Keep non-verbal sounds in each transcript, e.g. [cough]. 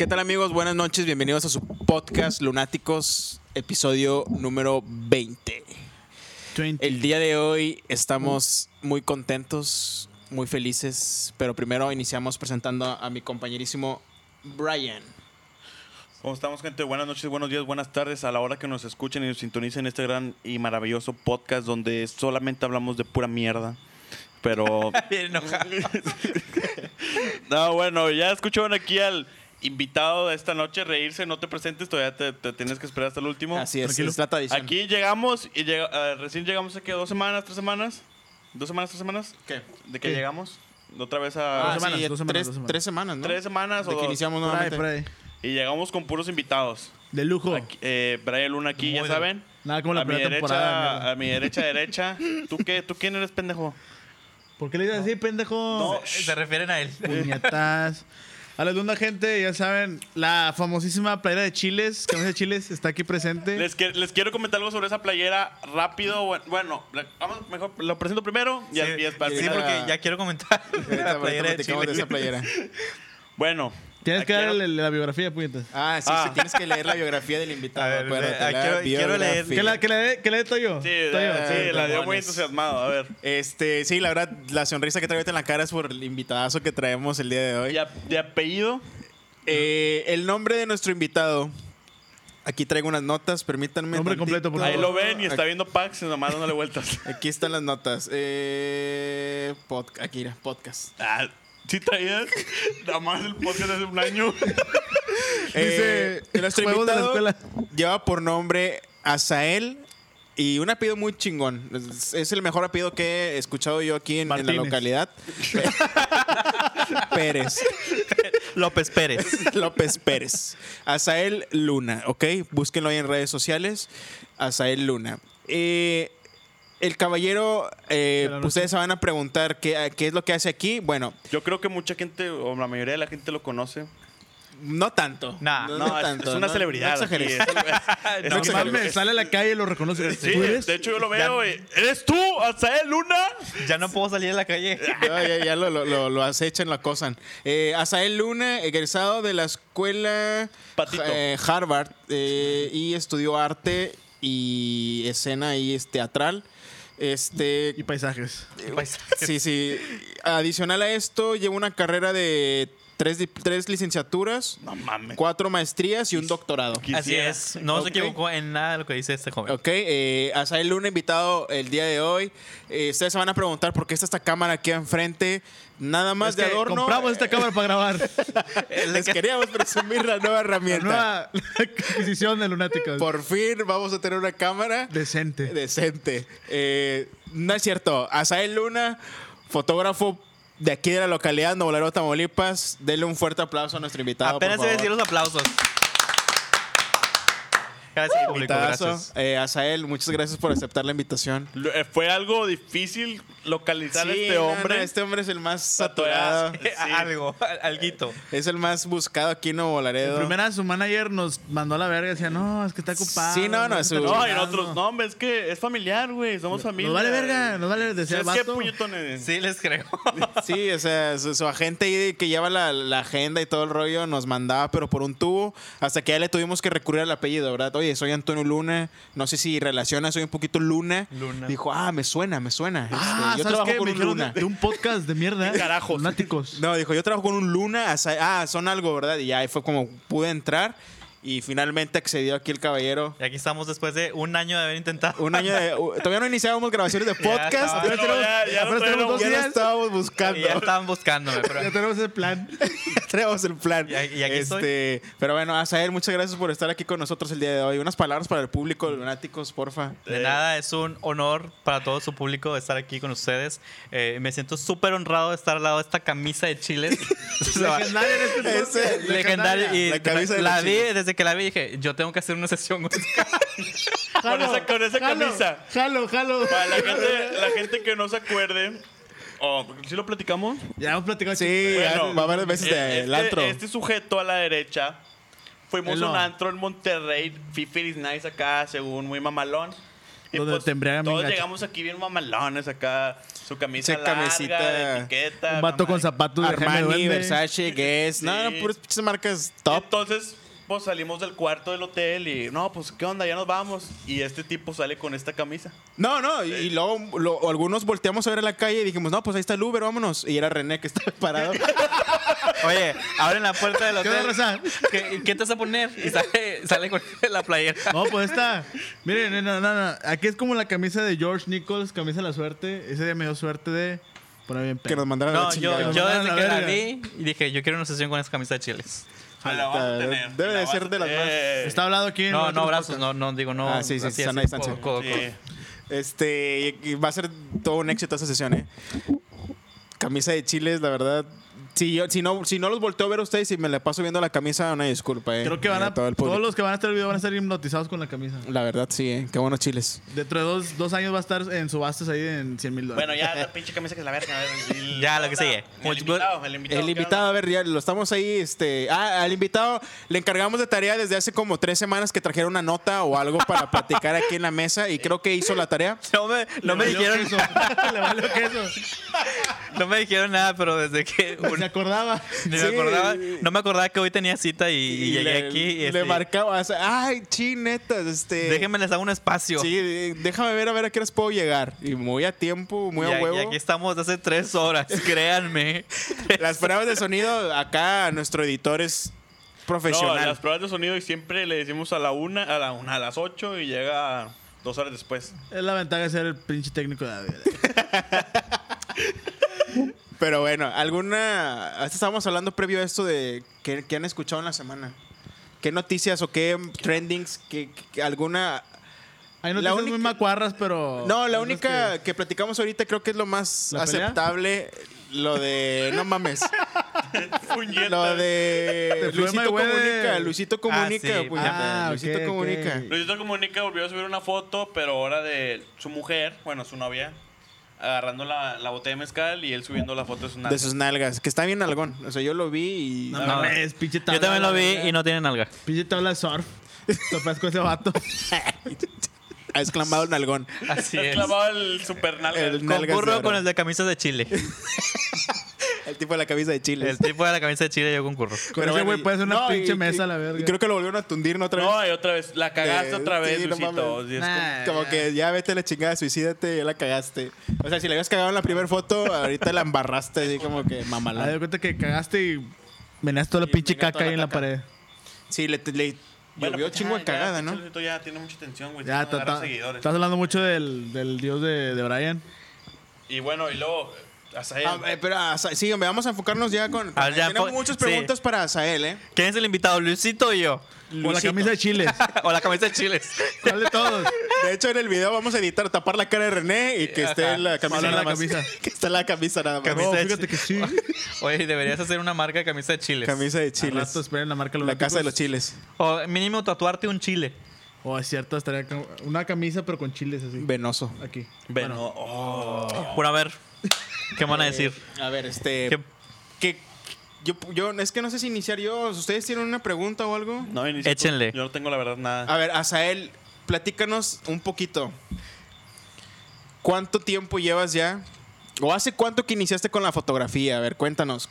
¿Qué tal amigos? Buenas noches, bienvenidos a su podcast Lunáticos, episodio número 20. 20. El día de hoy estamos muy contentos, muy felices, pero primero iniciamos presentando a mi compañerísimo Brian. ¿Cómo estamos, gente? Buenas noches, buenos días, buenas tardes. A la hora que nos escuchen y nos sintonicen este gran y maravilloso podcast donde solamente hablamos de pura mierda. Pero. [laughs] Bien enojado. [laughs] no, bueno, ya escucharon aquí al invitado de esta noche reírse. No te presentes, todavía te, te tienes que esperar hasta el último. Así es, Tranquilo. es la tradición. Aquí llegamos y llega- eh, recién llegamos aquí dos semanas, tres semanas. ¿Dos semanas, tres semanas? ¿Qué? ¿De que ¿Qué? llegamos? Otra vez a. Ah, Dos semanas, sí, dos semanas, tres, dos semanas. tres semanas, ¿no? Tres semanas De o que dos. iniciamos Por ahí, nuevamente. por ahí. Y llegamos con puros invitados. De lujo. Aquí, eh, Brian Luna aquí, ya saben. Nada como la a mi temporada. derecha, a mi derecha, [laughs] derecha. ¿Tú qué? ¿Tú quién eres, pendejo? ¿Por qué le dices así, pendejo? Se refieren a él. Puñetas. [laughs] A la segunda gente, ya saben, la famosísima playera de chiles, camisa de chiles, está aquí presente. Les, que- les quiero comentar algo sobre esa playera rápido. Bueno, vamos, mejor lo presento primero y, al- y al- al Sí, final- porque ya quiero comentar [laughs] la playera de platicamos de Chile. esa playera. Bueno. Tienes que darle quiero- la biografía, puñetas. Ah, sí, Ah. sí, tienes que leer la biografía del invitado. Ver, acuérdate, ah, la quiero- quiero leer. ¿Qué la, que le dé que le dé Toyo? Sí, Toyo. la, sí, la dio muy entusiasmado. A ver. Este, sí, la verdad, la sonrisa que trae ahorita en la cara es por el invitadazo que traemos el día de hoy. Y a- de apellido, Eh, el nombre de nuestro invitado. Aquí traigo unas notas, permítanme. Nombre completo, por ahí favor. lo ven y está viendo Pax y nomás dándole vueltas. [laughs] Aquí están las notas. Eh, pod- aquí, mira, podcast. Ah, ¿Sí traías? Nada más el podcast hace un año. [laughs] Eh, nuestro juegos de la invitado escuela. lleva por nombre Azael y un apellido muy chingón. Es, es el mejor apellido que he escuchado yo aquí en, en la localidad. [laughs] Pérez. López Pérez. [laughs] López Pérez. Azael Luna, ¿ok? Búsquenlo ahí en redes sociales. Azael Luna. Eh, el caballero, eh, no ustedes se van a preguntar qué, qué es lo que hace aquí. Bueno, Yo creo que mucha gente, o la mayoría de la gente lo conoce. no tanto. Nah. No, es, es una no- celebridad. No aquí, exageres. es- es- [laughs] No sale a la calle y lo reconoce. Sí, ¿Tú eres? de hecho yo lo veo. y, ¿Eres tú, Azael Luna? Ya no puedo salir a la calle. [laughs] Ya, ya, ya lo, lo, lo, lo acechan, lo acosan. Eh, Azael Luna, egresado de la escuela eh, Harvard eh, y estudió arte y escena y es teatral. Este, Y paisajes. sí, sí. Adicional a esto, lleva una carrera de tres, tres licenciaturas, No mames. cuatro maestrías y un doctorado. Así es. No se equivocó en nada de lo que dice este joven. Ok, eh, Azael Luna invitado el día de hoy. Eh, ustedes se van a preguntar por qué está esta cámara aquí enfrente. Nada más Es de que adorno. compramos esta cámara para grabar. [laughs] Les queríamos presumir la nueva La herramienta. nueva [laughs] adquisición de Lunáticos. Por fin vamos a tener una cámara Decente. decente. Eh, no es cierto. Azael Luna, fotógrafo de aquí de la localidad, Nuevo Laredo, Tamaulipas. Denle un fuerte aplauso a nuestro invitado. Apenas por se decir los aplausos. Gracias, público. Invitadazo. Gracias. Eh, Azael, muchas gracias por aceptar la invitación. Eh, Fue algo difícil localizar a Sí, este no, hombre. no, este hombre es el más Saturado. [laughs] Sí. Algo, al- alguito. Es el más buscado aquí en Nuevo En Laredo. primera, su manager nos mandó a la verga. Decía, no, es que está ocupado. Sí, no, no, está su- No, y chingando". nosotros, no, hombre, es que es familiar, güey. Somos familia. Nos vale verga, nos vale. El ¿Sabes qué, puñetones? Sí, les creo. [laughs] Sí, o sea, su, su agente ahí que lleva la, la agenda y todo el rollo nos mandaba, pero por un tubo, hasta que ya le tuvimos que recurrir al apellido, ¿verdad? Oye, soy Antonio Luna, no sé si relaciona, soy un poquito Luna. Luna. Dijo, ah, me suena, me suena. Ah, Este, yo ¿sabes trabajo qué? con Me un Luna. de, de un podcast de mierda. [laughs] Carajos. Lunáticos. No, dijo, yo trabajo con un Luna, ah, son algo, ¿verdad? Y ahí fue como pude entrar y finalmente accedió aquí el caballero. Y aquí estamos después de un año de haber intentado. Un año de... todavía no iniciábamos grabaciones de [laughs] podcast. Ya, No, ya, ya tenemos ya lo días. estábamos buscando. Ya estaban buscándome, [laughs] pero Ya tenemos el plan. Tenemos el plan. Y y aquí este, Pero bueno, Azael, muchas gracias por estar aquí con nosotros el día de hoy. Unas palabras para el público de Lunáticos, porfa. de nada, es un honor para todo su público estar aquí con ustedes. Eh, me siento súper honrado de estar al lado de esta camisa de chiles. [laughs] [laughs] Legendaria en este podcast. Legendaria. Y La camisa de la vi, chiles. desde que la vi dije, yo tengo que hacer una sesión. [laughs] Con esa, con esa Jalo, camisa. Jalo, jalo. Para la gente, la gente que no se acuerde. Oh, ¿Sí lo platicamos? Ya hemos platicado. Sí, Bueno, va varias veces este, del antro. Este sujeto a la derecha. Fuimos a un no. antro en Monterrey. Fifi is nice acá, según muy mamalón. Y Donde pues, Todos llegamos aquí bien mamalones acá. Su camisa Sí, larga, camisita. etiqueta. Un vato mamá. con zapatos de Armani. Versace, Guess. No, no, Sí. puras pinches marcas top. Entonces, pues salimos del cuarto del hotel y, no, pues, ¿qué onda? Ya nos vamos. Y este tipo sale con esta camisa. No, no, y, y luego lo- algunos volteamos a ver a la calle y dijimos, no, pues ahí está el Uber, vámonos. Y era René que estaba parado. [laughs] Oye, abren la puerta del ¿Qué onda, hotel. ¿Qué, qué te vas a poner? Y sale, sale con [laughs] la playera. No, pues esta. Miren, no, no, no. Aquí es como la camisa de George Nichols, camisa de la suerte. Ese día me dio suerte de poner bien que pedo. nos mandaron a No, la yo, chingada. yo desde que la vi dije, yo quiero una sesión con esa camisa de chiles. Ah, la vamos a Debe tener. de ser de las más- tener. Está hablado aquí en No, otros no, brazos, no, no, digo, no. Ah, sí, sí, así, sana así, distancia. codo, codo, Sí. codo. Este, y- y va a ser todo un éxito esa sesión, ¿eh? Camisa de chiles, la verdad. Si, yo, si, no, si no los volteo a ver a ustedes y me la paso viendo la camisa, una disculpa, ¿eh? Creo que van a. todo el público. todos los que van a estar en el video van a estar hipnotizados con la camisa. La verdad, sí, ¿eh? Qué buenos chiles. Dentro de dos, dos años va a estar en subastas ahí en 100 mil dólares. Bueno, ya, la pinche camisa que es la verga. a ver, el- [laughs] Ya, lo que sigue. El invitado, el invitado. El ¿qué invitado, a ver, ya lo estamos ahí, este... Ah, al invitado le encargamos de tarea desde hace como tres semanas que trajera una nota o algo para platicar aquí en la mesa y creo que hizo la tarea. [laughs] No me, no me Le dijeron, queso. [laughs] Le valió queso. No me dijeron nada, pero desde que [laughs] Se acordaba. Sí. me acordaba, no me acordaba que hoy tenía cita y, y llegué le, aquí. Y le este, marcaba, o sea, ay, chinetas, este... déjenme les hago un espacio. Sí, déjame ver a ver a qué horas puedo llegar. Y muy a tiempo, muy y, a a- huevo. y aquí estamos hace tres horas, [laughs] créanme. Las pruebas de sonido, acá nuestro editor es No, profesional. las pruebas de sonido y siempre le decimos a la una, a la una, a las ocho y llega dos horas después. Es la ventaja de ser el pinche técnico de David. [laughs] Pero bueno, alguna. Estábamos hablando previo a esto de qué, qué han escuchado en la semana. ¿Qué noticias o qué trendings? ¿Qué, qué- alguna. Hay La única- muy macuarras, pero. No, la única que- que... platicamos ahorita creo que es lo más aceptable. Lo de. No mames. Puñeta. Lo de. Luisito. Comunica. Luisito Comunica. sí, puñeta. ah, Luisito Comunica. Luisito Comunica volvió a subir una foto, pero ahora de su mujer, bueno, su novia, agarrando la, la botella de mezcal y él subiendo la foto de su De nalga. sus nalgas. Que está bien algón. O sea, yo lo vi y. No, No. mames, pinche tabla. Yo también lo vi y no tiene nalga. Pinche tabla de surf. [laughs] Topas con ese vato. [laughs] Ha exclamado el nalgón. Así es. clavado el super nalga. El nalgas de Concurro oro. con el de camisas de Chile. [laughs] El tipo de la camisa de Chile. El tipo de la camisa de Chile yo concurro. Con ese güey puede hacer una no, pinche y- mesa la verga. Y creo que lo volvieron a tundir ¿no? otra vez. No, y otra vez, la cagaste Eh, otra vez, sí, no Luisito. mames. Y es Nah. Como que ya vete a la chingada, suicídate, ya la cagaste. O sea, si la habías cagado en la primera foto, ahorita la embarraste así como que Ah, de mamalón. cuenta que cagaste y venías toda la Y pinche venía caca toda ahí la en la caca. pared. Sí, le, le Bueno, llovió pues chingo ya, de cagada, ya, ¿no? Luisito ya tiene mucha tensión, güey. Ya, ta- seguidores. estás hablando mucho del, del dios de, de Brian. Y bueno, y luego, Azael. Ah, eh, pero Asa- sí, hombre, vamos a enfocarnos ya con. Ah, ya, tenemos muchas sí. preguntas para Asael, ¿eh? ¿Quién es el invitado? ¿Luisito o yo? Con la Luisito. camisa de chiles. [laughs] o la camisa de chiles. ¿Cuál de todos? De hecho, en el video vamos a editar tapar la cara de René y que esté Ajá. la camisa nada la más. camisa. [laughs] que esté la camisa nada más. Camisa Oh, de fíjate que sí. [laughs] Oye, deberías hacer una marca de camisa de chiles. Camisa de Al chiles. rato esperen la marca La casa de los chiles. O mínimo tatuarte un chile. Oh, es cierto, estaría con- una camisa pero con chiles así. Venoso. Aquí. Bueno, oh. Bueno, a ver. ¿Qué van a decir? A ver, este. ¿Qué- que yo, yo es que no sé si iniciar yo. ¿Ustedes tienen una pregunta o algo? No, inicia tú. Échenle. Yo no tengo la verdad nada. A ver, Asael, platícanos un poquito. ¿Cuánto tiempo llevas ya? ¿O hace cuánto que iniciaste con la fotografía? A ver, cuéntanos.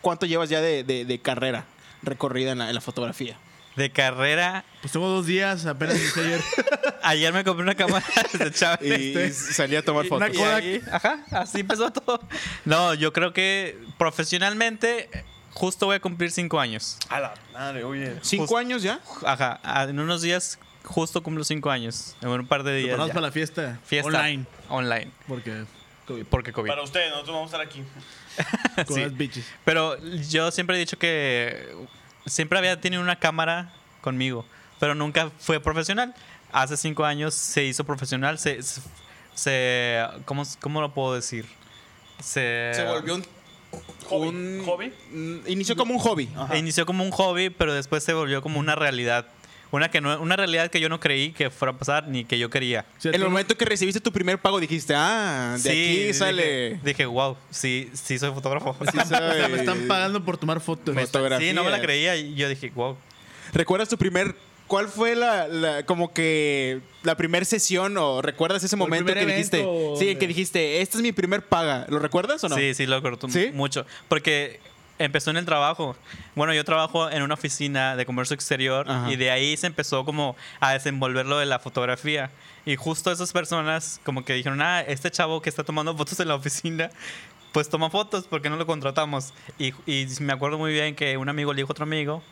¿Cuánto llevas ya de, de- de carrera recorrida en la, en la fotografía? De carrera. Pues tengo dos días, apenas hice ayer. [laughs] Ayer me compré una cámara [laughs] desechable. Y, y salí a tomar fotos. una Y Kodak. ahí, ajá, así empezó todo. No, yo creo que profesionalmente justo voy a cumplir cinco años. A la madre, oye. ¿Cinco Justo- años ya? Ajá, a- en unos días justo cumplo cinco años. En un par de días. Ya. para la fiesta. Fiesta Online. Online. Porque COVID. Porque COVID. Para ustedes, nosotros vamos a estar aquí. [laughs] Con Sí. las bitches. Pero yo siempre he dicho que siempre había tenido una cámara conmigo, pero nunca fue profesional. Hace cinco años se hizo profesional, se, se, se- ¿cómo, ¿cómo lo puedo decir? Se, Se volvió un... Hobby. un- ¿Hobby? Mm, Inició como un hobby. Ajá. Inició como un hobby, pero después se volvió como una realidad. Una, que no, una realidad que yo no creí que fuera a pasar ni que yo quería. O sea, En el momento que recibiste tu primer pago dijiste, ah, de aquí dije- sale... Dije, wow, sí, sí soy fotógrafo. sí [laughs] o sea, soy- me están pagando por tomar fotos. Sí, no me la creía y yo dije, wow. ¿Recuerdas tu primer ¿Cuál fue la, la- como que la primera sesión o recuerdas ese momento que dijiste? evento, Sí, que dijiste, esta es mi primer paga. ¿Lo recuerdas o no? Sí, sí, lo recuerdo ¿Sí? mucho. Porque empezó en el trabajo. Bueno, yo trabajo en una oficina de comercio exterior Ajá. y de ahí se empezó como a desenvolver lo de la fotografía. Y justo esas personas como que dijeron, ah, este chavo que está tomando fotos en la oficina, pues toma fotos, ¿por qué no lo contratamos? Y, y me acuerdo muy bien que un amigo le dijo a otro amigo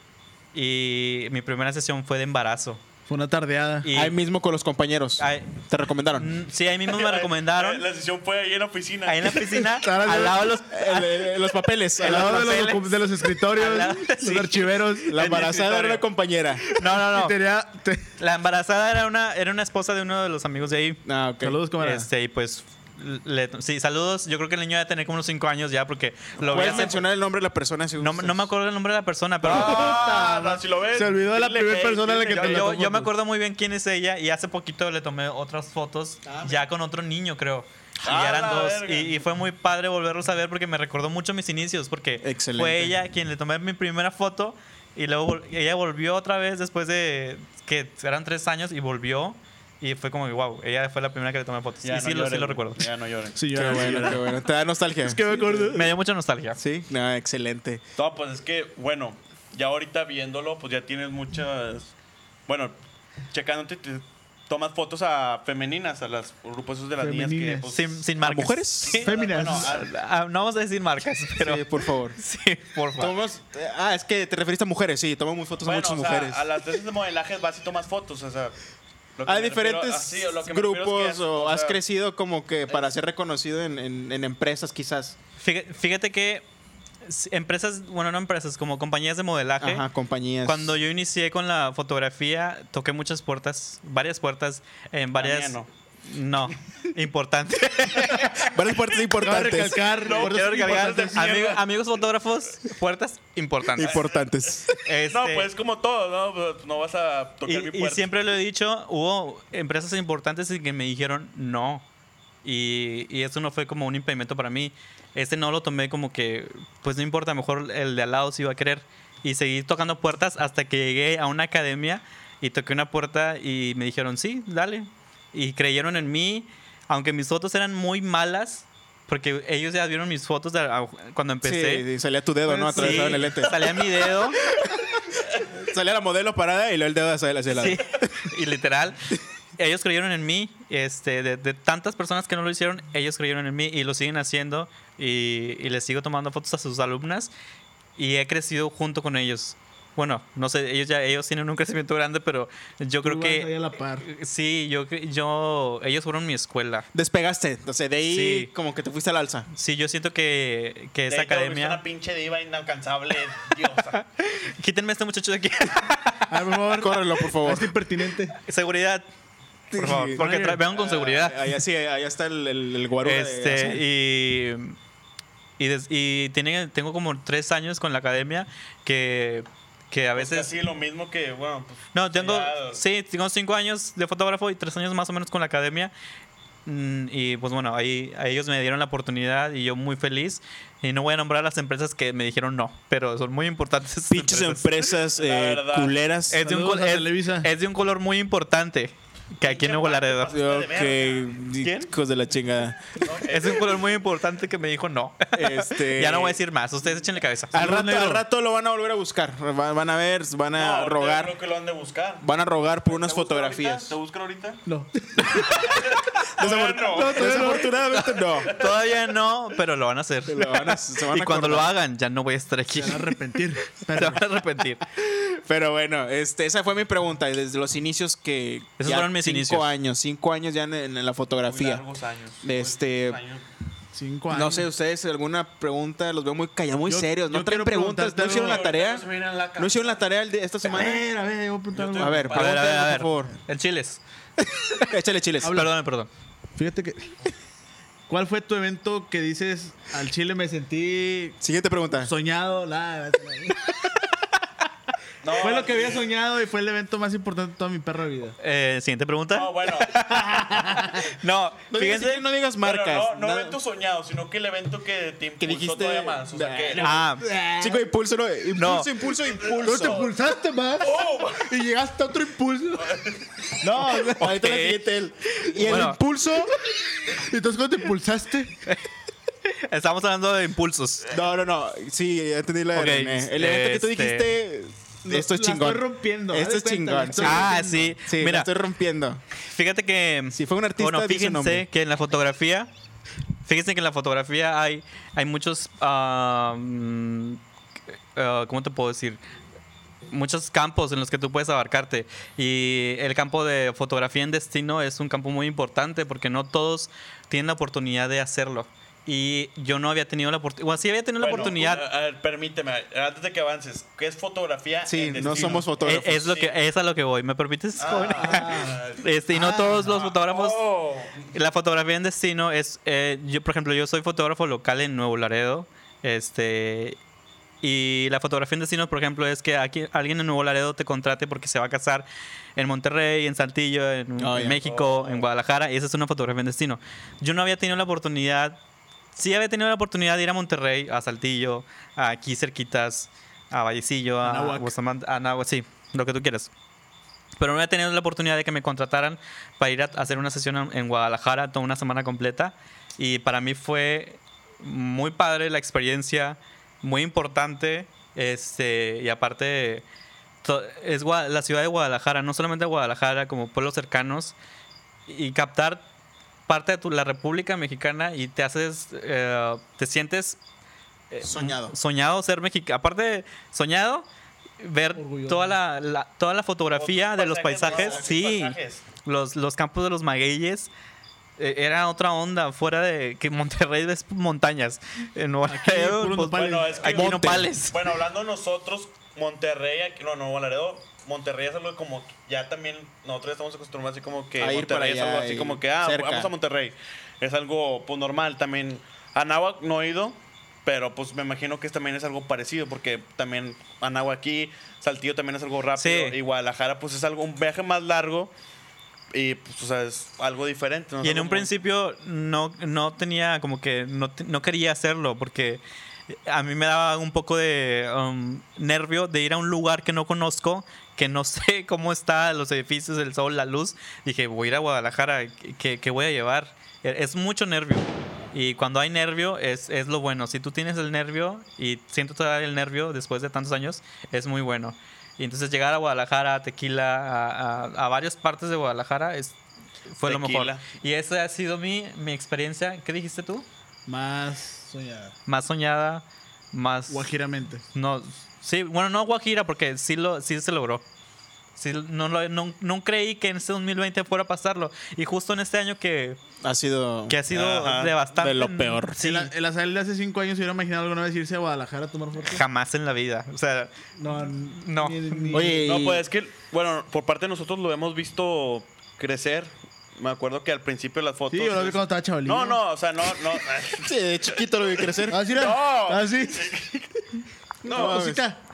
y mi primera sesión fue de embarazo. Fue una tardeada. Y, Ahí mismo con los compañeros. Ahí- ¿Te recomendaron? Sí, ahí mismo me recomendaron. La, la sesión fue ahí en la oficina. Ahí en la oficina, [laughs] al lado de los... Los papeles. [laughs] Al lado de los, papeles. docu- de los escritorios, lado- los sí. archiveros. La embarazada era una compañera. No, no, no. Y tenía- te- La embarazada era una, era una esposa de uno de los amigos de ahí. Ah, ok. Saludos, cámara. Este, y pues. Le- sí, saludos. Yo creo que el niño debe tener como unos 5 años ya, porque lo vi ¿Puedes mencionar el nombre de la persona si No, gustas? no me acuerdo el nombre de la persona, pero. Ah, [laughs] no, si lo ves. Se olvidó de la primera persona a la que yo, te yo- yo me acuerdo muy bien quién es ella y hace poquito le tomé otras fotos ya con otro niño, creo. Y Ah, eran dos. Y, y fue muy padre volverlos a ver porque me recordó mucho mis inicios. Porque Excelente. fue ella quien le tomé mi primera foto y luego vol- ella volvió otra vez después de que eran tres años y volvió. Y fue como, wow, ella fue la primera que le tomé fotos. Ya y no sí, lo, sí lo recuerdo. Ya no lloren. Sí, Qué bueno, qué bueno. Te da nostalgia. Es que me acuerdo. Me dio mucha nostalgia. Sí, no, excelente. No, pues es que, bueno, ya ahorita viéndolo, pues ya tienes muchas. Bueno, checándote, te tomas fotos a femeninas, a las grupos esos de las niñas que. Pues, Sin, sin marcas. mujeres? Sí. Féminas. bueno, a- Ah, no vamos a decir marcas, pero. [laughs] Sí, por favor. Sí, por favor. Ah, es que te referiste a mujeres, sí, tomamos fotos bueno, a muchas o sea, mujeres. a las veces de modelaje vas y tomas fotos, o sea. Lo que Hay refiero- diferentes así, lo que me refiero es que grupos o has sea, crecido como que para ser reconocido en, en- en empresas quizás. Fíjate, que empresas, bueno, no empresas, como compañías de modelaje. Ajá, compañías. Cuando yo inicié con la fotografía, toqué muchas puertas, varias puertas en varias. No. Importante. [laughs] Varias puertas importantes. recalcar. No, puertas Quiero recalcar, importantes. amigo- amigos fotógrafos, puertas importantes. Importantes. Este, No, pues como todo, ¿no? Pues, No vas a tocar mi y, y puerta. siempre lo he dicho, hubo empresas importantes y que me dijeron no. Y, y eso no fue como un impedimento para mí. Este no lo tomé como que, pues no importa, mejor el de al lado sí iba a querer. Y seguí tocando puertas hasta que llegué a una academia y toqué una puerta y me dijeron, sí, dale. Y creyeron en mí, aunque mis fotos eran muy malas, porque ellos ya vieron mis fotos de- cuando empecé. Sí, salía tu dedo, ¿no? Sí, Atravesado en el lente. salía mi dedo. [laughs] Salía la modelo parada y luego el dedo hacia el lado. Sí, [laughs] y literal. Ellos creyeron en mí, este, de, de tantas personas que no lo hicieron, ellos creyeron en mí y lo siguen haciendo y, y les sigo tomando fotos a sus alumnas y he crecido junto con ellos. Bueno, no sé, ellos ya ellos tienen un crecimiento grande, pero yo creo vas ahí a que la par. sí, yo yo ellos fueron mi escuela. Despegaste. O sea, de ahí Sí. como que te fuiste al alza. Sí, yo siento que, que De esa volviste academia. una pinche diva inalcanzable, [laughs] diosa. [laughs] Quítenme a este muchacho de aquí. A por favor. Córrelo, por favor. Este impertinente. Seguridad. Por favor, Sí. porque tra- vengan con seguridad. Allá sí, allá está el, el, el guarura de Este, y y, des- y tiene, tengo como tres años con la academia que, que a veces... Casi lo mismo que, bueno, pues, No, tengo, ya- sí, tengo cinco años de fotógrafo y tres años más o menos con la academia. Mm, Y pues bueno, ahí a ellos me dieron la oportunidad y yo muy feliz. Y no voy a nombrar las empresas que me dijeron no, pero son muy importantes. Pinches empresas. [laughs] eh, culeras. Es de, un es de un color muy importante que aquí en Nuevo Laredo. Ok, ¿Quién? hijos de la chingada. Es un color muy importante que me dijo no. Este, [laughs] ya no voy a decir más, ustedes échenle cabeza. Al rato, al rato lo van a volver a buscar. Va- Van a ver, van a No, rogar. Creo que lo han de buscar. Van a rogar por unas ¿Te buscan fotografías. ahorita? ¿Te buscan ahorita? No. [laughs] Desafort- No, Desafortunadamente no. Todavía no, pero lo van a hacer. Lo van a- se van y a cuando lo hagan, ya no voy a estar aquí. Se van a arrepentir. [laughs] Se van a arrepentir. Pero bueno, este, esa fue mi pregunta. y Desde los inicios que. Esos ya fueron mis cinco inicios. años. Cinco años ya en, en la Muy fotografía. largos años. Este- Muchos años. cinco años. No sé, ustedes, alguna pregunta, los veo muy callados, muy Yo- serios. No traen preguntas, no hicieron la tarea. No a la ¿No hicieron la tarea esta A semana? ver, a ver, voy a preguntar algo. A ver, A ver, A ver, a a por favor. El chiles. [laughs] Échale chiles. Perdón, perdón. Fíjate que. ¿Cuál fue tu evento que dices al chile me sentí Siguiente pregunta. soñado? La, [laughs] No, Fue lo que había soñado y fue el evento más importante de toda mi perra vida. Eh, Siguiente pregunta. No, bueno. [laughs] No, No digas, fíjense. no digas Pero marcas. no, no evento soñado, sino que el evento que te Que impulsó dijiste- todavía más. O sea, que... Ah, Chico, impulso, no. Impulso, impulso, No te impulso. impulsaste más ¡Oh! [laughs] y llegaste a otro impulso. [laughs] No, ahorita Ok. la siguiente él. Y el Bueno. impulso. Y entonces cuando te impulsaste, estamos hablando de impulsos. No, no, no. Sí, ya entendí la de Ok, René. El evento que tú este- Esto es la chingón. estoy rompiendo. Esto es chingón. estoy. Ah, rompiendo. sí. Sí, la Mira, estoy rompiendo. fíjate que. Si fue un artista, Bueno, fíjense que en la fotografía. Fíjense que en la fotografía hay, hay muchos. ah, mm, ah, ¿Cómo te puedo decir? Muchos campos en los que tú puedes abarcarte. Y el campo de fotografía en destino es un campo muy importante porque no todos tienen la oportunidad de hacerlo. Y yo no había tenido la oportunidad. Bueno, sí había tenido la oportunidad. A ver, permíteme, antes de que avances, ¿qué es fotografía? Sí, en no somos Es, fotógrafos. es lo sí. que, es a lo que voy. ¿Me permites? Ah, [laughs] Este, y no todos los fotógrafos. oh. La fotografía en destino es. eh, yo, por ejemplo, yo soy fotógrafo local en Nuevo Laredo. Este. Y la fotografía en destino, por ejemplo, es que aquí alguien en Nuevo Laredo te contrate porque se va a casar en Monterrey, en Saltillo, en, Oh, en. México, Oh. en Guadalajara. Y esa es una fotografía en destino. Yo no había tenido la oportunidad. Sí había tenido la oportunidad de ir a Monterrey, a Saltillo, a aquí cerquitas, a Vallecillo, a. Bustamante, a sí, lo que tú quieras. Pero no había tenido la oportunidad de que me contrataran para ir a hacer una sesión en- Guadalajara toda una semana completa. Y para mí fue muy padre la experiencia, muy importante. Este, y aparte, es la ciudad de Guadalajara, no solamente Guadalajara, como pueblos cercanos. Y captar parte de tu- la República Mexicana y te haces, eh, te sientes eh, Soñado. soñado ser mexicano. Aparte, soñado ver Orgulloso. toda la, la- toda la fotografía de los paisajes. Sí, Paisajes. los, los campos de los magueyes. eh, era otra onda, fuera de que Monterrey ves montañas. En Nuevo Aquí, Laredo, pues, nopales. Bueno, es que aquí Monte. nopales. Bueno, hablando nosotros, Monterrey, aquí no, Nuevo Laredo, Monterrey es algo como ya también nosotros estamos acostumbrados así como que A Monterrey es algo así como que ah, cerca. vamos a Monterrey. Es algo pues normal también. Anáhuac no he ido, pero pues me imagino que también es algo parecido porque también Anáhuac aquí, Saltillo también es algo rápido Sí. y Guadalajara pues es algo un viaje más largo y pues o sea, es algo diferente. ¿no? Y en un principio no, no tenía como que no, no quería hacerlo porque a mí me daba un poco de um, nervio de ir a un lugar que no conozco, que no sé [laughs] cómo está los edificios, el sol, la luz. Dije, voy a ir a Guadalajara, ¿qué, qué voy a llevar? E- Es mucho nervio. Y cuando hay nervio es, es lo bueno. Si tú tienes el nervio y siento todavía el nervio después de tantos años, es muy bueno. Y entonces llegar a Guadalajara, a Tequila, a, a- a varias partes de Guadalajara es, fue lo mejor. Tequila. Y esa ha sido mi, mi experiencia. ¿Qué dijiste tú? Más soñada. Más soñada, más... Guajiramente. No, sí, bueno, no Guajira porque sí, lo, sí se logró. Sí, no, lo- no, no creí que en este 2020 fuera a pasarlo. Y justo en este año que, Ha sido. que ha sido Ajá, de bastante... de lo peor. Sí, la sala de hace cinco años se hubiera imaginado alguna vez irse a Guadalajara a tomar fotos. jamás en la vida. O sea, No, No. ni- ni- Oye, No, pues es que, bueno, por parte de nosotros lo hemos visto crecer. Me acuerdo que al principio de las fotos. Sí, yo lo vi cuando estaba chavalillo. No, no, o sea, no, no. [laughs] Sí, de chiquito lo vi crecer. Así era. No. Así. No, No, cosita. [laughs]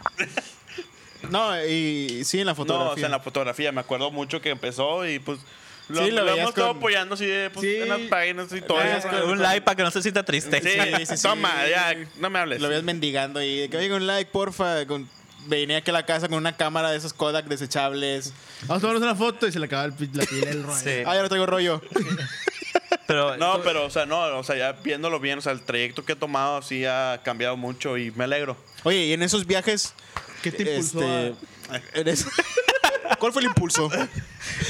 No, y sí, en la No, fotografía. o sea, en la fotografía me acuerdo mucho que empezó y pues lo, Sí, lo lo hemos estado con- apoyando así de, pues, Sí. en las páginas y todo. eso. un like para que no se sienta triste. Sí, Sí, sí, sí. toma, ya, no me hables. Lo veías mendigando y de que oiga un like, porfa. Con... Venía aquí a la casa con una cámara de esos Kodak desechables. Vamos a tomarnos una foto y se le acaba el, la pila del rollo. Sí. Ah, ya no traigo rollo. [laughs] Pero, No, pero, o sea, no, o sea, ya viéndolo bien, o sea, el trayecto que he tomado sí ha cambiado mucho y me alegro. Oye, y en esos viajes. ¿Qué te impulsó este, en es- [laughs] ¿Cuál fue el impulso?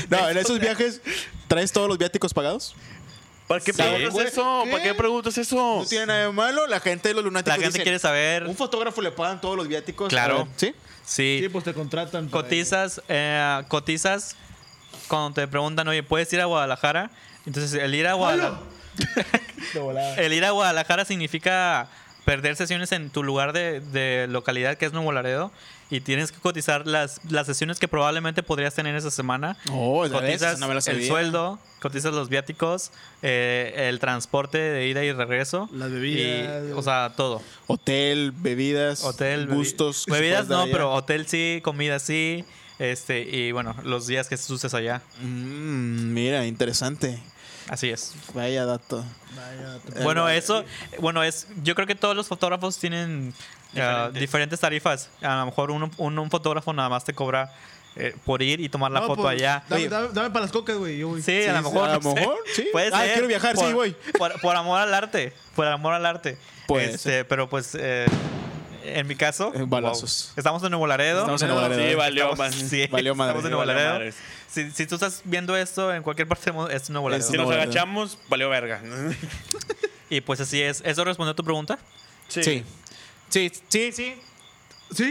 No, en esos viajes, ¿traes todos los viáticos pagados? ¿Para qué preguntas eso? ¿qué? ¿Para qué preguntas eso? No tiene nada de malo. La gente de los lunáticos. la gente dicen, quiere saber. Un fotógrafo le pagan todos los viáticos. Claro. ¿Sí? Sí. Sí, pues te contratan. cotizas, eh, cotizas cuando te preguntan, oye, ¿puedes ir a Guadalajara? Entonces, el ir a Guadalajara, [laughs] el ir a Guadalajara significa perder sesiones en tu lugar de, de localidad, que es Nuevo Laredo, y tienes que cotizar las, las sesiones que probablemente podrías tener esa semana. Oh, cotizas no el sueldo, cotizas los viáticos, eh, el transporte de ida y regreso. Las bebidas. y, o sea, todo. Hotel, bebidas, Hotel, gustos. Bebidas no, allá. pero hotel sí, comida sí. Este, y bueno, los días que estés allá. Mm, mira, interesante. Así es. Vaya dato. Vaya, Bueno, eso, bueno, es, yo creo que todos los fotógrafos tienen ah, Diferentes. diferentes tarifas. A lo mejor un, un fotógrafo nada más te cobra eh, por ir y tomar la No, foto pues, allá. Dame, Oye. dame- dame para las cocas, güey. Sí, Sí, a lo sí, mejor. a lo no sé. mejor, [laughs] sí. Puede Ah, ser. quiero viajar, sí, voy. Por, por amor al arte. Por amor al arte. Puede Este, pero pues, eh, en mi caso, Eh, balazos. wow. estamos en Nuevo Laredo. Estamos en Nuevo Laredo. Sí, valió, Estamos- man. sí, [laughs] Valió madre. Estamos en Nuevo Laredo. Si, si tú estás viendo esto en cualquier parte del mundo, es Nuevo Laredo. Si nos agachamos, valió verga. [laughs] Y pues así es. ¿Eso respondió a tu pregunta? Sí. Sí, sí, sí. Sí.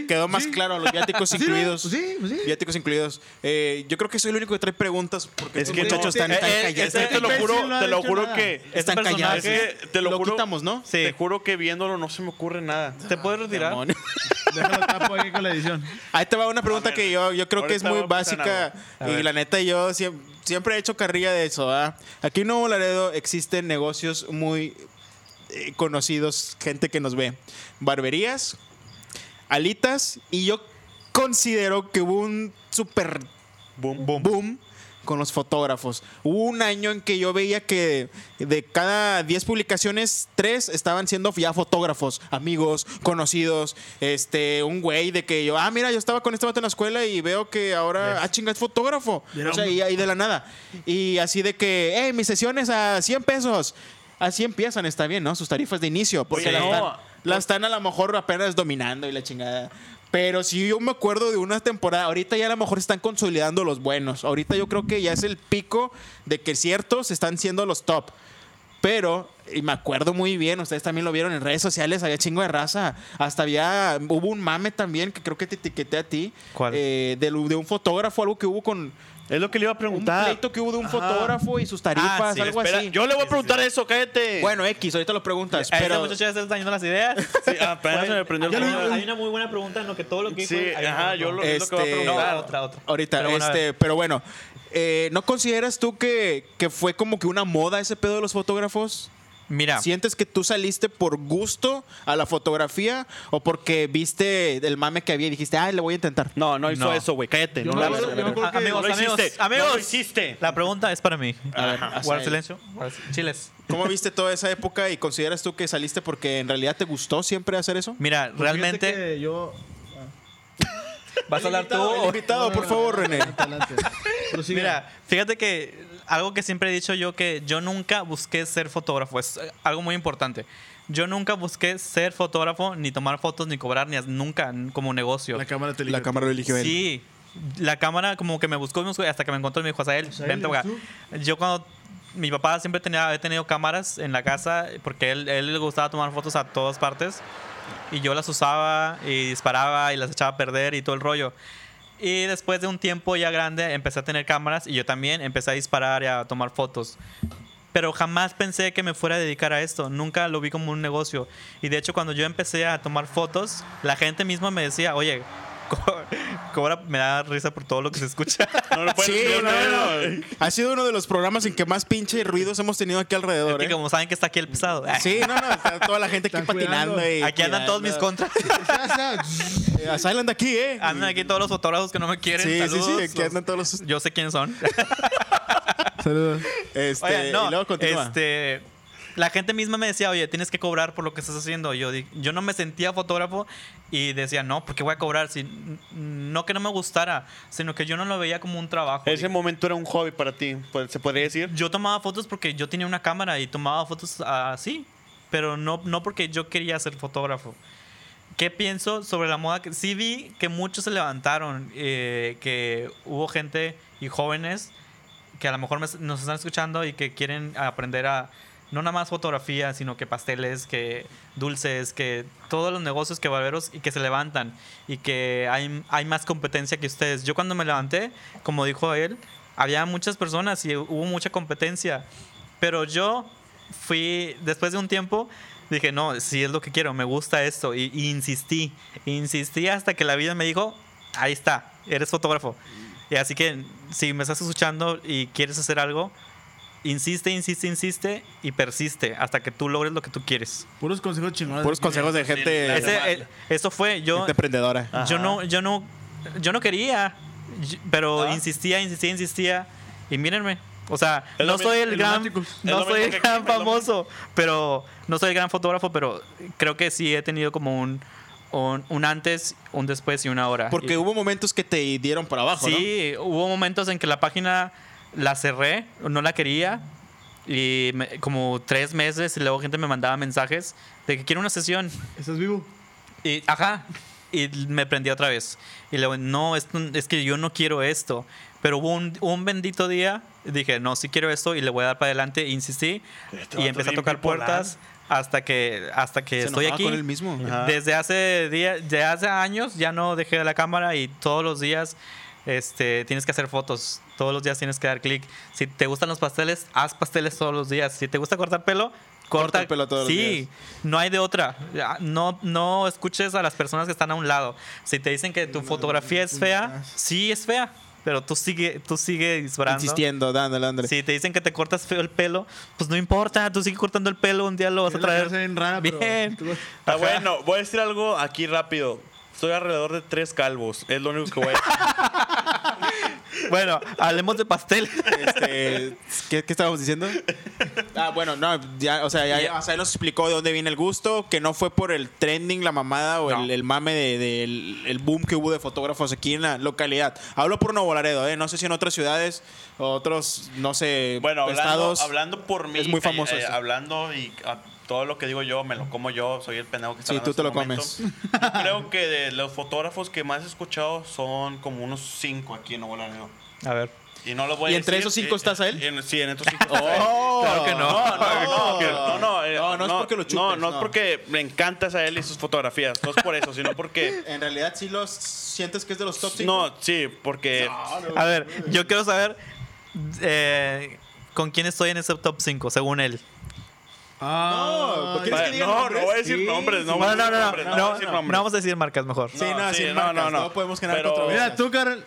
Quedó más sí. claro, los viáticos [laughs] incluidos. Sí, pues sí. Viáticos incluidos. Eh, yo creo que soy el único que trae preguntas porque Es estos que muchachos sí, están eh, tan eh, callados. te lo Imbécil, juro, no te lo juro nada. que Están Este callados. te lo, Lo juro, quitamos, ¿no? Sí. Te juro que viéndolo no se me ocurre nada. ¿Te puedes retirar? [laughs] Déjalo tapo ahí con la edición. Ahí te va una pregunta ver, que yo, yo creo que es muy básica y la neta yo siem- siempre, he hecho carrilla de eso. ¿ah? Aquí en Nuevo Laredo existen negocios muy eh, conocidos, gente que nos ve. Barberías, alitas y yo considero que hubo un super Boom. boom, con los fotógrafos. Hubo un año en que yo veía que de cada 10 publicaciones, 3 estaban siendo ya fotógrafos, amigos, conocidos. Este, un güey de que yo, ah, mira, yo estaba con este vato en la escuela y veo que ahora, ah, chinga, es fotógrafo. O sea, y ahí de la nada. Y así de que, eh, mis sesiones a 100 pesos. Así empiezan, está bien, ¿no? Sus tarifas de inicio. Porque Oye, las, no. Las están a lo mejor apenas dominando y la chingada. Pero si yo me acuerdo de una temporada, ahorita ya a lo mejor están consolidando los buenos. Ahorita yo creo que ya es el pico de que ciertos están siendo los top. Pero, y me acuerdo muy bien, ustedes también lo vieron en redes sociales, había chingo de raza. Hasta había, hubo un mame también que creo que te etiqueté a ti. ¿Cuál? eh, de, de un fotógrafo, algo que hubo con... Es lo que le iba a Un preguntar. pleito que hubo de un Ajá. fotógrafo y sus tarifas, Ah, sí, algo Espera, así. yo le voy a preguntar eso, cállate. Bueno, X, ahorita lo preguntas. Este Pero, muchacho ya se yendo las ideas. [laughs] Sí, apenas se me prendió el hay, una, hay una muy buena pregunta en lo que todo lo que dijo. Sí, hay una ajá, yo lo, pregunta. es lo que voy a Este- preguntar. No, otra, otra. Ahorita, Pero bueno, este, pero bueno, eh, ¿no consideras tú que, que fue como que una moda ese pedo de los fotógrafos? Mira, ¿Sientes que tú saliste por gusto a la fotografía o porque viste el mame que había y dijiste, ah, le voy a intentar? No, no hizo No. eso, güey. Cállate. No yo a- que- amigos, no lo amigos, hiciste, amigos. no lo hiciste. La pregunta es para mí. A ver, Guarda silencio. Chiles. ¿Cómo viste toda esa época y consideras tú que saliste porque en realidad te gustó siempre hacer eso? Mira, Pues realmente. fíjate que yo. ¿Vas a hablar tú? Invitado, por favor, René. Mira, fíjate que algo que siempre he dicho yo que yo nunca busqué ser fotógrafo, es eh, algo muy importante. Yo nunca busqué ser fotógrafo, ni tomar fotos, ni cobrar, ni nunca como negocio. La cámara te La cámara eligió él. Sí, la cámara como que me buscó, me buscó, hasta que me encontró y me dijo, Azael, vente ¿eres acá. Yo cuando mi papá siempre tenía, he tenido cámaras en la casa porque él, él le gustaba tomar fotos a todas partes y yo las usaba y disparaba y las echaba a perder y todo el rollo. Y después de un tiempo ya grande empecé a tener cámaras y yo también empecé a disparar y a tomar fotos. Pero jamás pensé que me fuera a dedicar a esto. Nunca lo vi como un negocio. Y de hecho cuando yo empecé a tomar fotos, la gente misma me decía, oye, [laughs] co- cobra, me da risa por todo lo que se escucha. [laughs] No lo puedes Sí, decir, no, no, no. Ha sido uno de los programas en que más pinche ruidos hemos tenido aquí alrededor. Y ¿eh? como saben que está aquí el pesado. [laughs] Sí, no, no, está toda la gente aquí Están patinando. y Aquí andan todos mis contras. Eh, Azael anda aquí, ¿eh? Andan aquí todos los fotógrafos que no me quieren. Sí, sí, sí, aquí andan todos los... Yo sé quiénes son. Saludos. Este, Oye, no, y luego continúa. este, la gente misma me decía, oye, tienes que cobrar por lo que estás haciendo. Yo, yo no me sentía fotógrafo y decía, no, ¿por qué voy a cobrar? Si, no que no me gustara, sino que yo no lo veía como un trabajo. Ese momento era un hobby para ti, pues, se podría decir. Yo tomaba fotos porque yo tenía una cámara y tomaba fotos así, pero no, no porque yo quería ser fotógrafo. ¿Qué pienso sobre la moda? Sí vi que muchos se levantaron, eh, que hubo gente y jóvenes que a lo mejor me- nos están escuchando y que quieren aprender a no nada más fotografía, sino que pasteles, que dulces, que todos los negocios que barberos y que se levantan y que hay, hay más competencia que ustedes. Yo cuando me levanté, como dijo él, había muchas personas y hubo mucha competencia, pero yo fui, después de un tiempo, Dije, no, sí es lo que quiero, me gusta esto. Y, y insistí, insistí hasta que la vida me dijo, ahí está, eres fotógrafo. Y así que si me estás escuchando y quieres hacer algo, insiste, insiste, insiste y persiste hasta que tú logres lo que tú quieres. Puros consejos chingones. Puros consejos de gente, Ese, eh, eso fue, yo, gente emprendedora. Ajá. yo no, yo no, yo no quería, pero Ah. insistía, insistía, insistía y mírenme. O sea, no soy el gran, no soy el gran famoso, pero no soy el gran fotógrafo, pero creo que sí he tenido como un, un, un antes, un después y una ahora. Porque Y- hubo momentos que te dieron para abajo, ¿no? Sí, hubo momentos en que la página la cerré, no la quería. Y me- como tres meses y luego gente me mandaba mensajes de que quiero una sesión. ¿Estás vivo? Y, ajá. Y me prendí otra vez. Y luego, no, esto- es que yo no quiero esto. Pero hubo un, un bendito día, dije, no, sí quiero esto y le voy a dar para adelante. e Insistí Este y empecé a tocar bipolar. puertas hasta que, hasta que Se estoy aquí. con él mismo. Ajá. Desde hace días, de hace años ya no dejé la cámara y todos los días este, tienes que hacer fotos. Todos los días tienes que dar clic. Si te gustan los pasteles, haz pasteles todos los días. Si te gusta cortar pelo, corta, el pelo todos los sí, días. no hay de otra. Ya, No, no escuches a las personas que están a un lado. Si te dicen que tu fotografía es fea, sí es fea, pero tú sigue, tú sigue disparando. Insistiendo, dándole, dándole. Si te dicen que te cortas feo el pelo, pues no importa, tú sigue cortando el pelo, un día lo vas a traer. bien rara, pero- bien. Ah, bueno, voy a decir algo aquí rápido. Estoy alrededor de tres calvos. Es lo único que voy a decir. [laughs] Bueno, hablemos de pastel. Este, ¿qué, qué estábamos diciendo? Ah, bueno, no, ya, o sea, ya, Ya. o sea, él nos explicó de dónde viene el gusto, que no fue por el trending, la mamada o No. el, el mame del de, el boom que hubo de fotógrafos aquí en la localidad. Hablo por Nuevo Laredo, ¿eh? No sé si en otras ciudades otros, no sé, Bueno, hablando, estados. hablando por mí. es muy famoso eh, hablando y a todo lo que digo yo, me lo como yo. Soy el pendejo que está Sí, tú te lo este. Yo creo [laughs] que de los fotógrafos que más he escuchado son como unos cinco aquí en Nuevo Laredo. A ver. Y no los voy ¿Y a entre decir, esos cinco eh, estás a él? en- sí, en estos cinco. está [laughs] él. ¡Oh! Claro que no. No, no, no, no, no, eh, No, no es porque lo chupes, No, no es no. porque me encantas a él y sus fotografías. No es por eso, sino porque. [laughs] En realidad, sí los sientes que es de los top 5. No, sí, porque. A ver, yo quiero saber eh, con quién estoy en ese top 5, según él. Ah, ¿por qué ¿Quieres Va- que diga no, no voy a decir Sí, nombres, no sí. voy a No, no, decir no, no, nombres, no, no, no vamos a decir marcas mejor. Sí, no, marcas, no podemos generar Pero-. Mira, tú, Carl.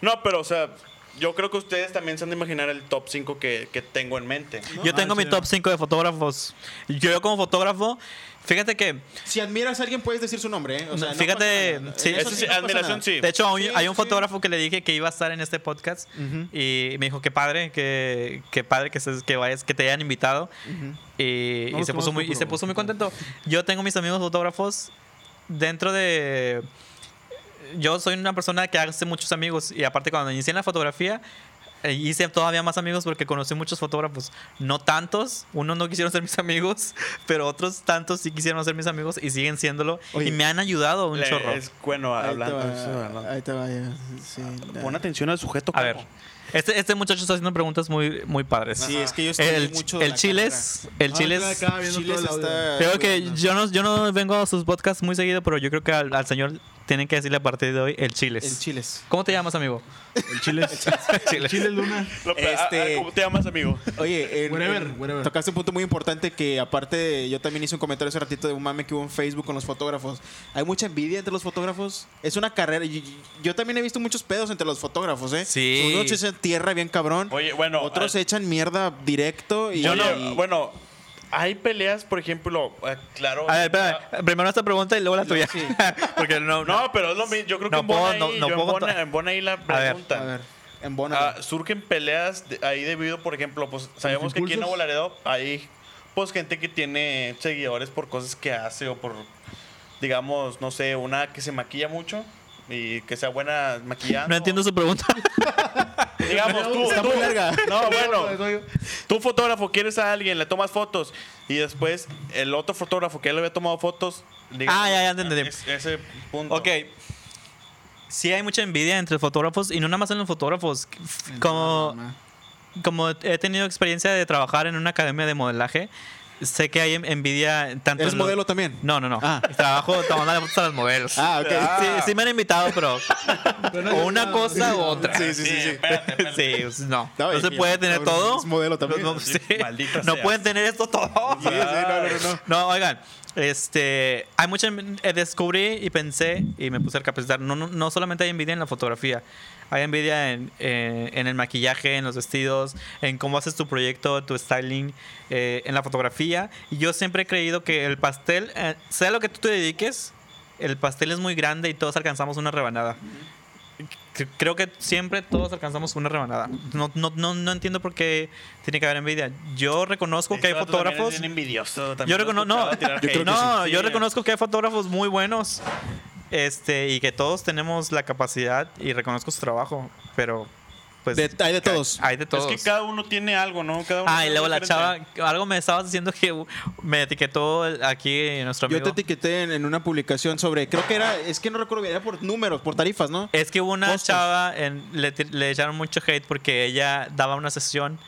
No, pero o sea, yo creo que ustedes también se han de imaginar el top 5 que, que tengo en mente. Yo tengo Ah, mi sí. top 5 de fotógrafos. Yo, yo como fotógrafo, fíjate que, Si admiras a alguien, puedes decir su nombre, ¿eh? O sea, no Fíjate, sí, sí, no pasa admiración sí. de hecho, hay, Sí, hay un sí. fotógrafo que le dije que iba a estar en este podcast y me dijo que padre, que, que padre que, se- que vayas, que te hayan invitado. Y, No y se puso muy, y se puso muy contento. Yo tengo mis amigos fotógrafos dentro de... Yo soy una persona que hace muchos amigos y aparte cuando inicié en la fotografía eh, hice todavía más amigos porque conocí muchos fotógrafos. No tantos, unos no quisieron ser mis amigos, [laughs] pero otros tantos sí quisieron ser mis amigos y siguen siéndolo Oye. y me han ayudado un Le- chorro. Es bueno, Ahí te hablando. va, hablando. Ahí te va, sí, ya. Pon atención al sujeto. A ver, cabrón. Este, este muchacho está haciendo preguntas muy, muy padres. Sí, es que yo estoy El, mucho el chiles, el Ah, chiles, creo que yo no, yo no vengo a sus podcasts muy seguido, pero yo creo que al, al señor tienen que decirle a partir de hoy el chiles. El chiles. ¿Cómo te llamas, amigo? El chile. [laughs] Chiles. Chile Luna. Este- ¿Cómo te llamas, amigo? Oye, en- Whatever, en- whatever. tocaste un punto muy importante que aparte yo también hice un comentario hace ratito de un mame que hubo en Facebook con los fotógrafos. Hay mucha envidia entre los fotógrafos. Es una carrera. Yo también he visto muchos pedos entre los fotógrafos, ¿eh? Sí. Unos echan tierra bien cabrón. Oye, bueno. otros ah, echan mierda directo. Y, yo no- y- bueno, hay peleas, por ejemplo, eh, claro. A ver, espera, primero esta pregunta y luego la tuya. [laughs] Porque no, No, pero es lo mismo. Yo creo que No embona puedo- ahí, no- puedo contar. embona ahí la pregunta. A ver, en Bona. Ah, surgen peleas de- ahí debido, por ejemplo, pues sabemos que aquí en? Nuevo Laredo hay pues gente que tiene seguidores por cosas que hace o por, digamos, no sé, una que se maquilla mucho y que sea buena maquillando. no entiendo su pregunta. [laughs] Digamos, tú, Está tú- muy larga. No, bueno, tú fotógrafo, quieres a alguien, le tomas fotos y después el otro fotógrafo que ya le había tomado fotos. digamos, Ah, ya, ya entendí. es- ese punto. ok. Sí hay mucha envidia entre fotógrafos y no nada más en los fotógrafos. Como, como he tenido experiencia de trabajar en una academia de modelaje, sé que hay en- envidia tanto ¿Eres en lo- modelo también? No, no, no. Ah. Trabajo tomando fotos a los modelos. Ah, ok. Sí, sí me han invitado, pero Pero no, o una no, cosa u otra. Sí, sí, sí. sí. espérate, espérate. Sí, pues, no. No, No, se puede tener todo. es modelo también. No, Sí, No pueden tener esto todo. Sí, sí, no, no, no, no. [laughs] No, oigan, este, hay mucha, eh, descubrí y pensé y me puse a capacitar. No, no, no solamente hay envidia en la fotografía, hay envidia en, eh, en el maquillaje, en los vestidos, en cómo haces tu proyecto, tu styling, eh, en la fotografía. Y yo siempre he creído que el pastel, eh, sea lo que tú te dediques, el pastel es muy grande y todos alcanzamos una rebanada. Creo que siempre todos alcanzamos una rebanada. No, no, no, no entiendo por qué tiene que haber envidia. Yo reconozco que hay también fotógrafos. Bien envidioso. también Yo reconozco, no, [laughs] Yo no, Sí. yo reconozco que hay fotógrafos muy buenos, este, y que todos tenemos la capacidad y reconozco su trabajo, pero pues De- hay de todos. hay de Es todos. que cada uno tiene algo, ¿no? Cada uno Ah, y luego la diferente. chava, algo me estabas diciendo que me etiquetó aquí nuestro Yo amigo. te etiqueté en, en una publicación sobre, creo que era, es que no recuerdo bien, era por números, por tarifas, ¿no? Es que hubo una Costos. chava, en, le, tir- le echaron mucho hate porque ella daba una sesión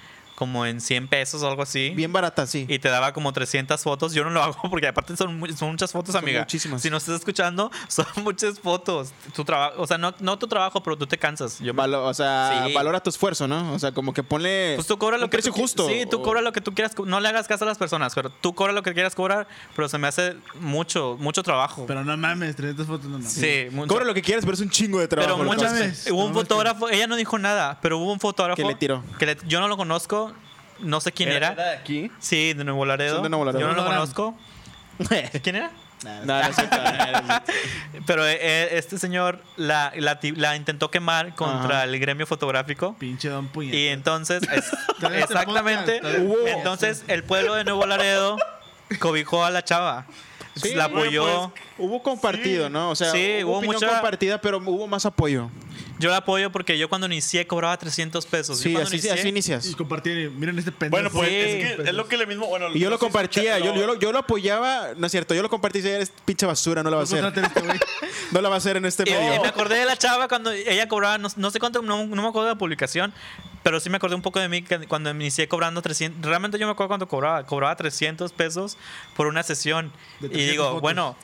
como en 100 pesos o algo así. Bien barata, sí. y te daba como 300 fotos. Yo no lo [laughs] hago porque aparte son, son muchas fotos, Son amiga. muchísimas. Si no estás escuchando, [laughs] son muchas fotos. Tu trabajo, o sea, no, no tu trabajo, pero tú te cansas. Yo Valo- o sea, Sí. valora tu esfuerzo, ¿no? O sea, como que ponle pues tú cobras lo un que precio tú justo. Sí, tú o- cobras lo que tú quieras. No le hagas caso a las personas, pero tú cobras lo que quieras cobrar, pero se me hace mucho, mucho trabajo. Pero no mames, 300 fotos no mames. sí, mucho. Cobra lo que quieras, pero es un chingo de trabajo. pero muchas hubo un No fotógrafo, ella no dijo nada, pero hubo un fotógrafo Que le tiró. que le- yo no lo conozco, no sé quién era. de aquí? Sí, de Nuevo Laredo. Son de Nuevo Laredo. Yo no lo conozco. ¿Quién era? No, no no. [laughs] Pero eh, este señor la, la, ti- la intentó quemar contra Ajá. el gremio fotográfico. Pinche don. Y entonces, es- [laughs] exactamente, entonces el pueblo de Nuevo Laredo cobijó a la chava. Sí, la bueno, apoyó. Hubo compartido, ¿no? O sea, Sí, hubo, hubo mucha- compartida, pero hubo más apoyo. Yo la apoyo porque yo cuando inicié cobraba 300 pesos. Sí, así, inicié- así inicias. Y compartir, miren este pendejo. Bueno, pues Sí. es que es lo que le mismo. Bueno, Y yo lo compartía, yo, yo, lo, yo lo apoyaba, no es cierto, yo lo compartí y decía, eres pinche basura, no la va a hacer. Contraten a este. [laughs] No la va a hacer en este Y, y medio. me acordé de la chava cuando ella cobraba, no, no sé cuánto, no, no me acuerdo de la publicación, pero sí me acordé un poco de mí cuando inicié cobrando 300. Realmente yo me acuerdo cuando cobraba, cobraba 300 pesos por una sesión. Y 300 digo, fotos. bueno,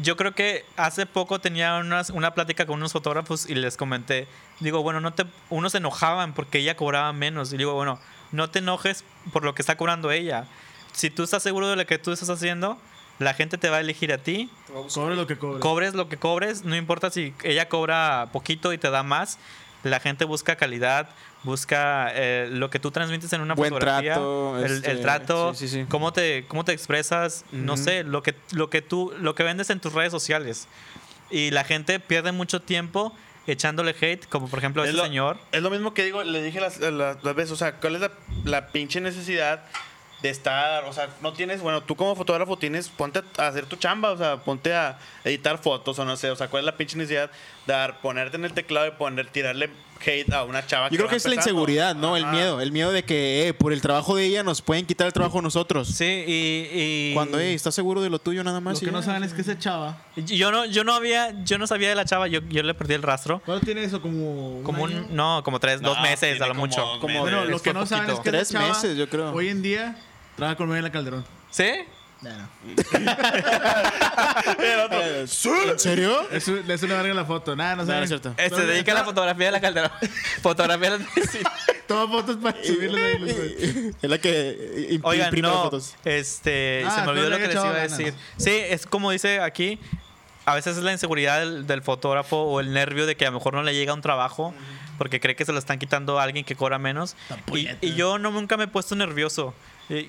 yo creo que hace poco tenía unas- una plática con unos fotógrafos y les comenté, digo, bueno, no te, unos se enojaban porque ella cobraba menos. Y digo, bueno, no te enojes por lo que está cobrando ella. Si tú estás seguro de lo que tú estás haciendo, la gente te va a elegir a ti Cobre lo que cobre. cobres lo que cobres, no importa si ella cobra poquito y te da más, la gente busca calidad, busca eh, lo que tú transmites en una Buen fotografía, trato, el, este, el trato, sí, sí, sí. cómo te cómo te expresas, no Ujú. sé, lo que lo que tú lo que vendes en tus redes sociales. Y la gente pierde mucho tiempo echándole hate, como por ejemplo Es ese lo, señor. es lo mismo que digo, le dije las, las, las veces, o sea, ¿cuál es la, la pinche necesidad de estar, o sea, no tienes, bueno, tú como fotógrafo tienes, ponte a hacer tu chamba, o sea, ponte a editar fotos o no sé, o sea, ¿cuál es la pinche necesidad de dar, ponerte en el teclado y poner, tirarle hate a una chava Yo creo que es la inseguridad, ¿no? El miedo. El miedo de que eh, por el trabajo de ella nos pueden quitar el trabajo a nosotros. Sí, y, y- Cuando, eh, ¿estás seguro de lo tuyo nada más? Lo que no saben es que ese chava. yo no yo no había yo no sabía de la chava, yo, yo le perdí el rastro. ¿Cuánto tiene eso? Como. Como año? un, no, como tres, dos meses a lo como mucho. Como- Bueno, lo que no saben es que Tres esa chava, meses, yo creo. Hoy en día trabaja con Miguel Calderón. ¿Sí? Bueno. [laughs] El otro, ¿En serio? Es, un- es una verga la foto. Nada, no No, no es cierto. Eh, se dedica a la fotografía de la Calderón. [laughs] fotografía de la sí. Toma fotos para subirlas ahí. los güey. Es la que eh, Oigan, imprime las no. fotos. Este, Ah, se me olvidó lo que les iba a decir. Sí, es como dice aquí. A veces es la inseguridad del, del fotógrafo o el nervio de que a lo mejor no le llega un trabajo porque cree que se lo están quitando a alguien que cobra menos. Tan Y, y yo no nunca me he puesto nervioso. Y-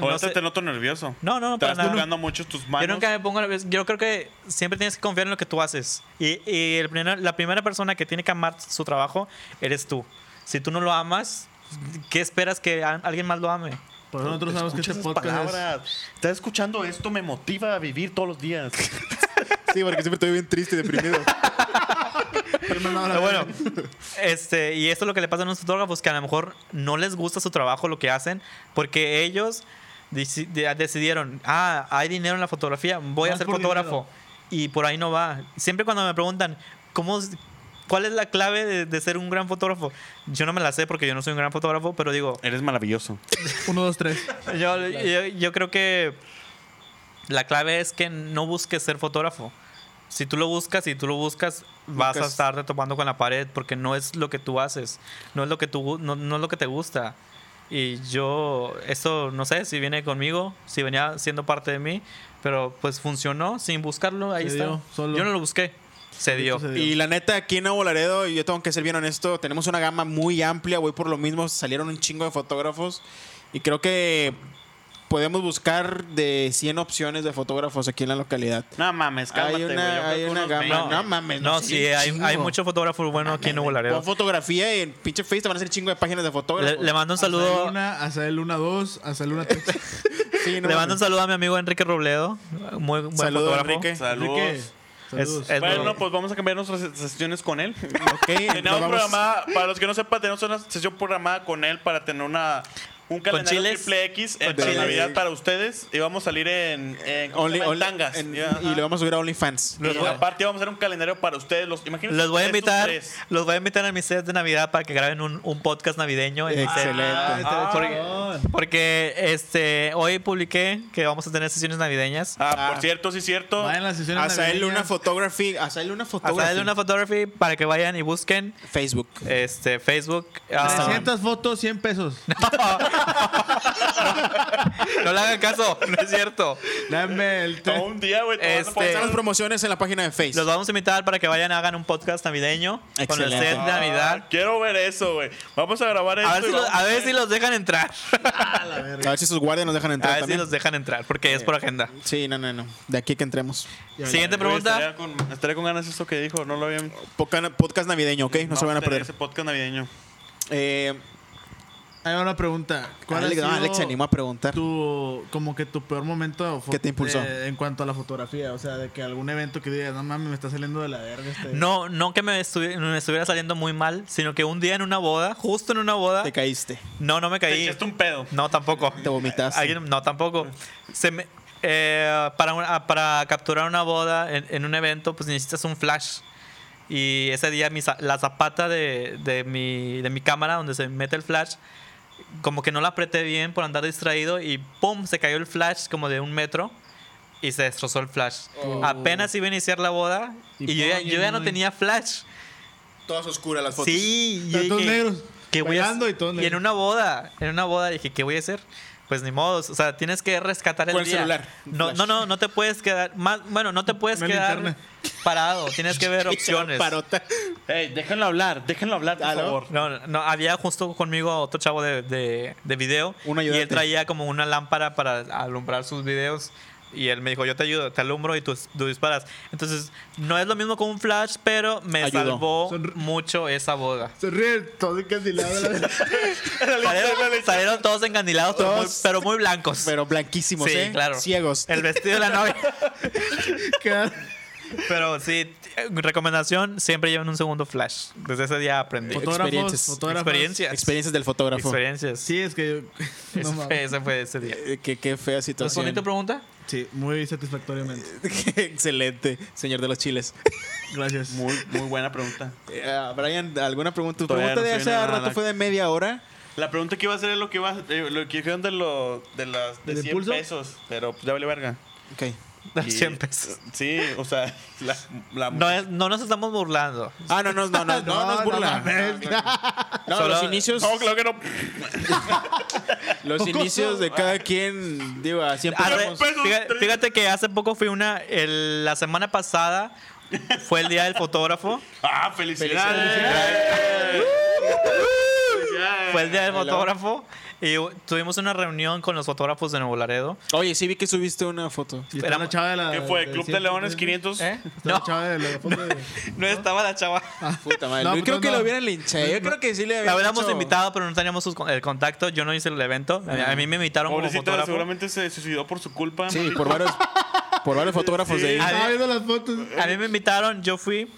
no, ahorita te noto nervioso. no, no, no, para estás tocando mucho tus manos. Yo nunca me pongo nervioso. Yo creo que siempre tienes que confiar en lo que tú haces. Y, y el primer- la primera persona que tiene que amar su trabajo eres tú. Si tú no lo amas, ¿qué esperas que alguien más lo ame? Por eso nosotros sabemos que este podcast es. Estás escuchando esto, me motiva a vivir todos los días. [laughs] Sí, porque siempre estoy bien triste y deprimido. [laughs] Pero no, no, Pero bueno, este, y esto es lo que le pasa a los fotógrafos, que a lo mejor no les gusta su trabajo, lo que hacen, porque ellos deci- de- decidieron, ah, hay dinero en la fotografía, voy a ser fotógrafo. Y por ahí no va. Siempre cuando me preguntan, ¿cómo, ¿cuál es la clave de, de ser un gran fotógrafo? Yo no me la sé porque yo no soy un gran fotógrafo, pero digo, Eres maravilloso. [laughs] Uno, dos, tres. yo, yo, yo creo que la clave es que no busques ser fotógrafo. Si tú lo buscas y tú lo buscas, vas a estarte topando con la pared porque no es lo que tú haces, no es lo que, tú, no, no es lo que te gusta. Y yo, esto no sé si viene conmigo, si venía siendo parte de mí, pero pues funcionó sin buscarlo, ahí Se está. dio, solo. Yo no lo busqué, se dio. se dio. Y la neta, aquí en Nuevo Laredo, y yo tengo que ser bien honesto, tenemos una gama muy amplia, voy por lo mismo, salieron un chingo de fotógrafos y creo que podemos buscar de 100 opciones de fotógrafos aquí en la localidad. No mames, cálmate, Hay una- Yo creo hay que una unos gama. 20. No mames, No, sí, hay, hay mucho fotógrafo bueno aquí en Nuevo Laredo. Fotografía y en pinche Face te van a hacer chingo de páginas de fotógrafos. le mando un saludo. Luna, Azael Luna 2, Azael Luna 3. [laughs] Sí, no Le mando un saludo a mi amigo Enrique Robledo, muy buen Saludos, fotógrafo. Enrique. Saludos. Enrique, Es- saludos. es- Bueno, pues vamos a cambiar nuestras sesiones con él. Ok, nos [laughs] Tenemos programada, para los que no sepan, tenemos una sesión programada con él para tener una un calendario chiles. triple X Con en para. Navidad para ustedes y vamos a salir en, en, ¿cómo se Only-? En only- tangas. en- y le vamos a subir a OnlyFans. Y aparte vamos a hacer un calendario para ustedes. Los, imagínense Los voy a invitar, los voy a invitar a mi set de Navidad para que graben un, un podcast navideño en. Excelente. Ah, Ah, porque, porque, este hoy publiqué que vamos a tener sesiones navideñas. Ah, Ah. por cierto, sí, cierto. Vayan a las sesiones Luna navideñas. Photography. Azael Luna Photography. De una photography para que vayan y busquen Facebook. este Facebook. ah, 300 fotos, 100 pesos. [laughs] no le hagan caso, no es cierto. Dame el Todo un día, güey. a Este- las promociones en la página de Facebook. Los vamos a invitar para que vayan y hagan un podcast navideño con el set de Navidad. Ah, quiero ver eso, güey. Vamos a grabar esto. A ver, y si, los- vamos a ver si los dejan entrar. A ver si sus guardias nos dejan A entrar ver si los dejan entrar, porque es por agenda. Sí, no, no, no. De aquí que entremos. Siguiente pregunta. Estaría con, estaría con ganas de esto que dijo. No lo habían. Podcast navideño, ¿ok? No se van a perder. Ese podcast navideño. Eh, Hay una pregunta. ¿Cuál Alex, ha Alex se animó a preguntar. tu, como que tu peor momento ¿Qué te impulsó? eh, en cuanto a la fotografía? O sea, de que algún evento que digas, no mames, me está saliendo de la verga este. No, no que me, estuvi- me estuviera saliendo muy mal, sino que un día en una boda, justo en una boda, Te caíste. no, no me Te caí. echaste un pedo. No, tampoco. Te vomitaste. Alguien- no, tampoco. Se me- eh, para, una- para capturar una boda en, en un evento, pues necesitas un flash. Y ese día mi la zapata de, de mi, de mi cámara, donde se mete el flash, como que no la apreté bien por andar distraído y ¡pum! Se cayó el flash como de un metro y se destrozó el flash. Apenas iba a iniciar la boda y, Y yo, ya, yo ya no y- tenía flash. Todas oscuras las fotos. Sí, Están todos dije, negros. ¿qué voy a bailando hacer? y en una boda, en una boda dije, ¿qué voy a hacer? Pues ni modo, o sea, tienes que rescatar el Con el día. celular, No, flash. no, no, no te puedes quedar más, bueno, no te puedes quedar linterna. parado, tienes que ver [laughs] opciones. Parota. Ey, déjenlo hablar. Déjenlo hablar, por ¿Aló? favor. No, no, había justo conmigo otro chavo de, de, de video y ayudante. él traía como una lámpara para alumbrar sus videos y él me dijo, yo te ayudo, te alumbro y tú, tú disparas. Entonces, no es lo mismo con un flash, pero me Ayudó. salvó Sonr- mucho esa boda. Se ríe todo encandilado. [laughs] la verdad. Salieron, salieron todos encandilados, pero muy, Todos- pero muy blancos. Pero blanquísimos, sí, ¿eh? claro. Ciegos. El vestido de la novia. [laughs] Pero sí, recomendación, siempre lleven un segundo flash. Desde ese día aprendí. Fotógrafos, Experiencias. fotógrafos. Experiencias. Experiencias del fotógrafo. Experiencias. Sí, es que yo. [laughs] Ese, no fue, mames. ese fue ese día. Eh, Qué, qué fea situación. ¿Respondí tu pregunta? Sí, muy satisfactoriamente. [laughs] Excelente, señor de los chiles. [laughs] Gracias. Muy, muy buena pregunta. Eh, Brian, ¿alguna pregunta? Tu Todavía pregunta no de hace nada. rato fue de media hora. La pregunta que iba a hacer es lo que iba a, eh, lo que dijeron de, lo, de las de ¿Del 100 impulso? pesos. Pero pues, ya vale verga. Ok. [laughs] Y- 100 pesos. Sí, o sea, la, la No, es- no nos estamos burlando. Ah, no, no, no, no, no, no es [laughs] burla. mames. [laughs] No, Solo- los inicios, No, claro que no. los inicios de cada quien, digo, a 100 Arre- pesos. pesos, fíjate, que hace poco fui una. el- la semana pasada fue el día del fotógrafo. Ah, felicidades. Felicidades. Fue el día del Hello. fotógrafo. Y tuvimos una reunión con los fotógrafos de Nuevo Laredo. Oye, sí vi que subiste una foto. Y Era- la chava de la. ¿Qué fue? ¿Club de Leones 500? ¿Eh? No, la chava de la [laughs] foto de. no estaba la chava. Puta madre. No, Yo creo no, que lo hubieran linchado. Yo creo que sí le La habían hubiéramos hecho- invitado, pero no teníamos sus- el contacto. Yo no hice el evento. A a mí me invitaron como Pobrecita, fotógrafo. seguramente se suicidó por su culpa. Sí, por varios, por varios fotógrafos Sí. de ahí. Ah, Estaba viendo las fotos. A mí me invitaron, yo fui.